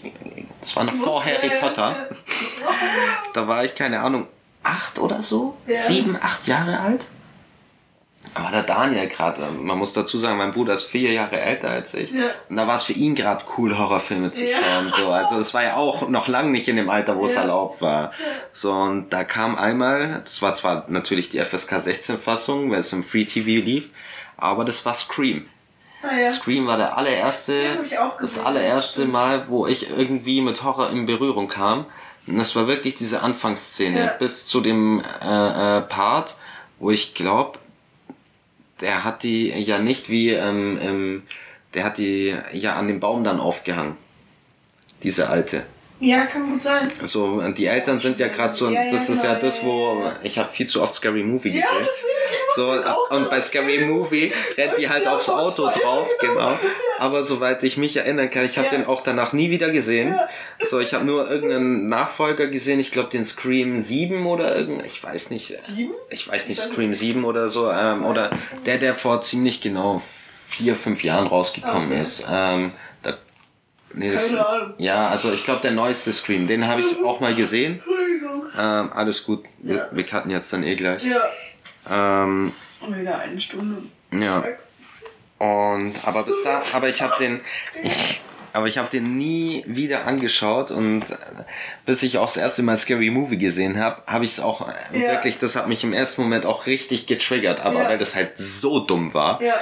[SPEAKER 2] das war noch vor Harry Potter. Da war ich, keine Ahnung, acht oder so?
[SPEAKER 1] Ja.
[SPEAKER 2] Sieben, acht Jahre alt? Aber der Daniel gerade, man muss dazu sagen, mein Bruder ist vier Jahre älter als ich.
[SPEAKER 1] Ja.
[SPEAKER 2] Und da war es für ihn gerade cool, Horrorfilme zu
[SPEAKER 1] Ja.
[SPEAKER 2] schauen. So. Also es war ja auch noch lang nicht in dem Alter, wo es
[SPEAKER 1] Ja.
[SPEAKER 2] erlaubt war. So, und da kam einmal, das war zwar natürlich die FSK 16 Fassung, weil es im Free TV lief, aber das war Scream.
[SPEAKER 1] Ah, ja.
[SPEAKER 2] Scream war der allererste,
[SPEAKER 1] auch
[SPEAKER 2] das allererste. Mal, wo ich irgendwie mit Horror in Berührung kam. Und das war wirklich diese Anfangsszene
[SPEAKER 1] Ja.
[SPEAKER 2] bis zu dem äh, äh, Part, wo ich glaube, der hat die ja nicht wie, ähm, ähm, der hat die ja an dem Baum dann aufgehangen. Diese alte.
[SPEAKER 1] Ja, kann gut sein.
[SPEAKER 2] So, die Eltern sind ja gerade so,
[SPEAKER 1] Ja, ja,
[SPEAKER 2] das ist
[SPEAKER 1] genau,
[SPEAKER 2] ja das,
[SPEAKER 1] ja,
[SPEAKER 2] wo
[SPEAKER 1] ja, ja.
[SPEAKER 2] ich habe viel zu oft Scary Movie gesehen.
[SPEAKER 1] Ja, deswegen,
[SPEAKER 2] so,
[SPEAKER 1] das
[SPEAKER 2] und bei Scary. Movie rennt die halt aufs Auto drauf,
[SPEAKER 1] genau.
[SPEAKER 2] genau. Aber soweit ich mich erinnern kann, ich habe den auch danach nie wieder gesehen. So, ich habe nur irgendeinen Nachfolger gesehen, ich glaube den Scream 7 oder irgendein, ich weiß nicht.
[SPEAKER 1] Sieben?
[SPEAKER 2] Ich weiß nicht, Scream 7 oder so, ähm, oder der, der vor ziemlich genau vier, fünf Jahren rausgekommen
[SPEAKER 1] Okay.
[SPEAKER 2] ist. Ähm, nee, das,
[SPEAKER 1] Keine Ahnung.
[SPEAKER 2] ja, also ich glaube der neueste Scream, den habe ich auch mal gesehen.
[SPEAKER 1] Entschuldigung.
[SPEAKER 2] Ähm, alles gut, wir,
[SPEAKER 1] Ja.
[SPEAKER 2] wir cutten jetzt dann eh gleich.
[SPEAKER 1] Ja.
[SPEAKER 2] Ähm,
[SPEAKER 1] wieder eine Stunde.
[SPEAKER 2] ja. Und aber bis da, aber ich habe den, ich, aber ich habe den nie wieder angeschaut und bis ich auch das erste Mal Scary Movie gesehen habe, habe ich es auch äh,
[SPEAKER 1] Ja.
[SPEAKER 2] wirklich, das hat mich im ersten Moment auch richtig getriggert, aber
[SPEAKER 1] Ja.
[SPEAKER 2] weil das halt so dumm war,
[SPEAKER 1] Ja.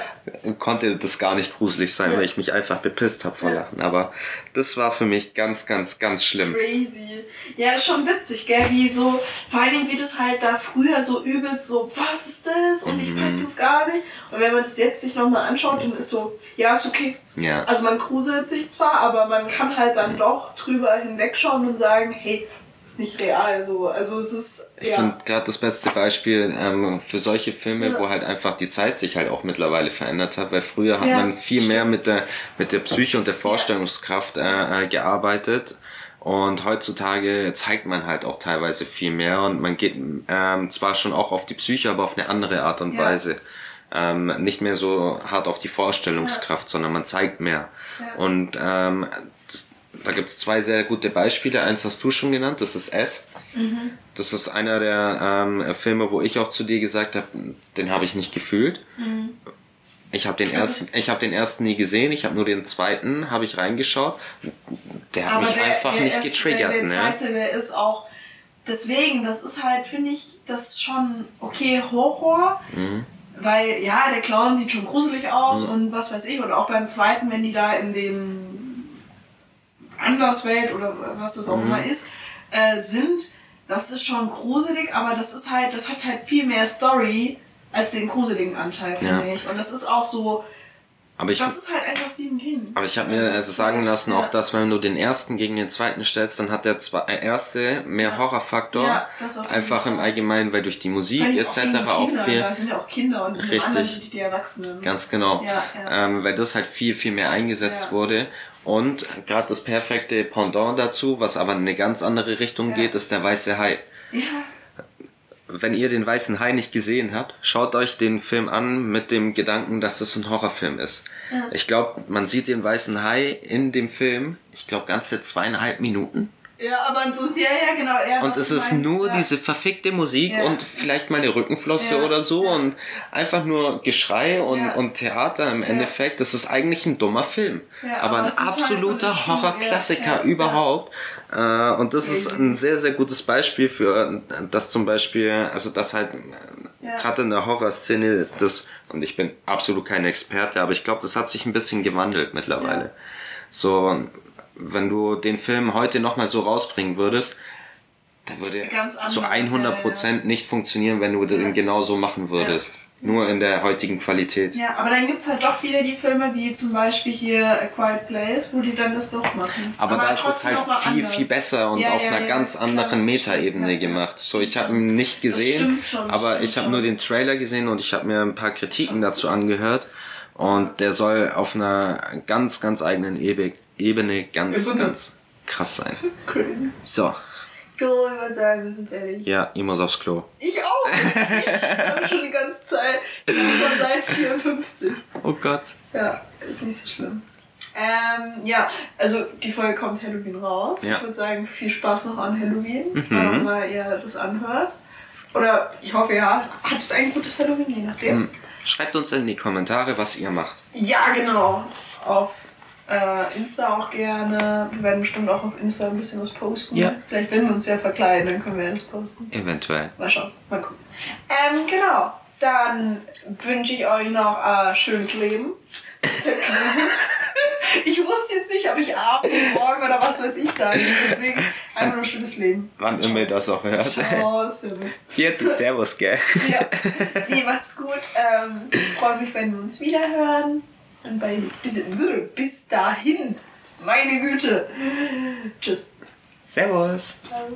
[SPEAKER 2] konnte das gar nicht gruselig sein, weil ich mich einfach bepisst habe vor. Lachen. Aber das war für mich ganz, ganz, ganz schlimm.
[SPEAKER 1] Crazy. Ja, ist schon witzig, gell? Wie so, vor allen Dingen wie das halt da früher so übelst so, was ist das? Und ich
[SPEAKER 2] Mhm.
[SPEAKER 1] pack das gar nicht. Und wenn man das jetzt sich nochmal anschaut, dann ist so, ja, ist okay.
[SPEAKER 2] Ja.
[SPEAKER 1] Also man gruselt sich zwar, aber man kann halt dann doch drüber hinwegschauen und sagen, hey, ist nicht real so. Also es ist,
[SPEAKER 2] Ich
[SPEAKER 1] ja.
[SPEAKER 2] finde gerade das beste Beispiel ähm, für solche Filme,
[SPEAKER 1] Ja.
[SPEAKER 2] wo halt einfach die Zeit sich halt auch mittlerweile verändert hat, weil früher hat
[SPEAKER 1] Ja,
[SPEAKER 2] man viel mehr mit der mit der Psyche und der Vorstellungskraft äh, äh, gearbeitet und heutzutage zeigt man halt auch teilweise viel mehr und man geht ähm, zwar schon auch auf die Psyche, aber auf eine andere Art und. Weise. Ähm, nicht mehr so hart auf die Vorstellungskraft, sondern man zeigt mehr.
[SPEAKER 1] Ja.
[SPEAKER 2] Und ähm, das, da gibt's zwei sehr gute Beispiele. Eins hast du schon genannt, das ist S. Das ist einer der ähm, Filme, wo ich auch zu dir gesagt habe, den habe ich nicht gefühlt. Ich habe den
[SPEAKER 1] Also-
[SPEAKER 2] ersten, ich habe den ersten nie gesehen. Ich habe nur den zweiten, habe ich reingeschaut. Der hat mich einfach nicht
[SPEAKER 1] ist-
[SPEAKER 2] getriggert.
[SPEAKER 1] Der, der
[SPEAKER 2] ne?
[SPEAKER 1] zweite, der ist auch. Deswegen, das ist halt, finde ich, das ist schon okay Horror.
[SPEAKER 2] Mhm.
[SPEAKER 1] Weil, ja, der Clown sieht schon gruselig aus und was weiß ich. Und auch beim zweiten, wenn die da in dem Anderswelt oder was das auch
[SPEAKER 2] Mhm.
[SPEAKER 1] immer ist, äh, sind, das ist schon gruselig, aber das ist halt, das hat halt viel mehr Story als den gruseligen Anteil, finde
[SPEAKER 2] Ja.
[SPEAKER 1] ich. Und das ist auch so,
[SPEAKER 2] Aber ich,
[SPEAKER 1] das ist halt einfach Stephen King.
[SPEAKER 2] aber ich habe mir also sagen lassen,
[SPEAKER 1] ja.
[SPEAKER 2] auch dass wenn du den ersten gegen den zweiten stellst, dann hat der zwei, äh, erste mehr Horrorfaktor.
[SPEAKER 1] Ja, das auf jeden
[SPEAKER 2] einfach im. Allgemeinen, weil durch die Musik etc. auch
[SPEAKER 1] Kinder,
[SPEAKER 2] viel.
[SPEAKER 1] Da sind ja auch Kinder und
[SPEAKER 2] Richtig.
[SPEAKER 1] anderen sind die, Erwachsenen.
[SPEAKER 2] Ganz genau.
[SPEAKER 1] Ja, ja.
[SPEAKER 2] Ähm, weil das halt viel, viel mehr eingesetzt wurde. Und gerade das perfekte Pendant dazu, was aber in eine ganz andere Richtung geht, ist der weiße Hai.
[SPEAKER 1] Ja,
[SPEAKER 2] Wenn ihr den weißen Hai nicht gesehen habt, schaut euch den Film an mit dem Gedanken, dass es ein Horrorfilm ist.
[SPEAKER 1] Ja.
[SPEAKER 2] Ich glaube, man sieht den weißen Hai in dem Film, ich glaube, ganze zweieinhalb Minuten.
[SPEAKER 1] Ja, aber sonst, ja, ja, genau. Ja,
[SPEAKER 2] Und es ist
[SPEAKER 1] meinst,
[SPEAKER 2] nur
[SPEAKER 1] ja.
[SPEAKER 2] diese verfickte Musik
[SPEAKER 1] Ja.
[SPEAKER 2] und vielleicht mal eine Rückenflosse oder so und einfach nur Geschrei und, und Theater im Endeffekt. Das ist eigentlich ein dummer Film. Aber
[SPEAKER 1] aber
[SPEAKER 2] ein
[SPEAKER 1] halt
[SPEAKER 2] absoluter
[SPEAKER 1] wunderschön.
[SPEAKER 2] Horrorklassiker überhaupt. Äh, und das ist ein sehr, sehr gutes Beispiel für das zum Beispiel, also das halt gerade in der Horrorszene das, und ich bin absolut kein Experte, aber ich glaube, das hat sich ein bisschen gewandelt mittlerweile. So, wenn du den Film heute nochmal so rausbringen würdest, der würde
[SPEAKER 1] Ganz
[SPEAKER 2] zu
[SPEAKER 1] anders,
[SPEAKER 2] 100% nicht funktionieren, wenn du den genau so machen würdest. Nur in der heutigen Qualität.
[SPEAKER 1] Ja, aber dann gibt es halt doch wieder die Filme, wie zum Beispiel hier A Quiet Place, wo die dann das doch machen.
[SPEAKER 2] Aber, da ist es halt viel,
[SPEAKER 1] anders.
[SPEAKER 2] viel besser und
[SPEAKER 1] Ja,
[SPEAKER 2] auf
[SPEAKER 1] ja,
[SPEAKER 2] einer
[SPEAKER 1] ja,
[SPEAKER 2] ganz anderen Metaebene
[SPEAKER 1] ja,
[SPEAKER 2] gemacht.
[SPEAKER 1] ja,
[SPEAKER 2] So, ich habe ihn nicht gesehen,
[SPEAKER 1] schon,
[SPEAKER 2] aber ich habe nur den Trailer gesehen und ich habe mir ein paar Kritiken dazu angehört. Und der soll auf einer ganz, ganz eigenen Ebe- Ebene ganz, ganz krass sein.
[SPEAKER 1] Crazy.
[SPEAKER 2] So,
[SPEAKER 1] So, ich würde sagen, wir sind fertig.
[SPEAKER 2] ja, ich muss aufs Klo.
[SPEAKER 1] Ich auch! Ich habe schon die ganze Zeit. Ich bin schon seit 54.
[SPEAKER 2] Oh Gott.
[SPEAKER 1] Ja, ist nicht so schlimm. Ähm, ja, also die Folge kommt Halloween raus.
[SPEAKER 2] Ja.
[SPEAKER 1] Ich würde sagen, viel Spaß noch an Halloween, wann auch immer ihr das anhört. Oder ich hoffe, ihr hattet ein gutes Halloween, je nachdem.
[SPEAKER 2] Schreibt uns in die Kommentare, was ihr macht.
[SPEAKER 1] Ja, genau. Auf äh, Insta auch gerne. Wir werden bestimmt auch auf Insta ein bisschen was posten.
[SPEAKER 2] Ja.
[SPEAKER 1] Vielleicht, wenn wir uns ja verkleiden, dann können wir das posten.
[SPEAKER 2] Eventuell.
[SPEAKER 1] Mal schauen, mal gucken. Ähm, genau. Dann wünsche ich euch noch ein schönes Leben. ich wusste jetzt nicht, ob ich Abend, morgen oder was weiß ich sagen. Deswegen einfach nur schönes Leben.
[SPEAKER 2] Wann immer ihr das auch hört.
[SPEAKER 1] Ciao, servus.
[SPEAKER 2] Servus, gell?
[SPEAKER 1] Ja. Nee, macht's gut. Ähm, ich freue mich, wenn wir uns wieder hören. Und bei bis, bis dahin, meine Güte. Tschüss.
[SPEAKER 2] Servus.
[SPEAKER 1] Ciao.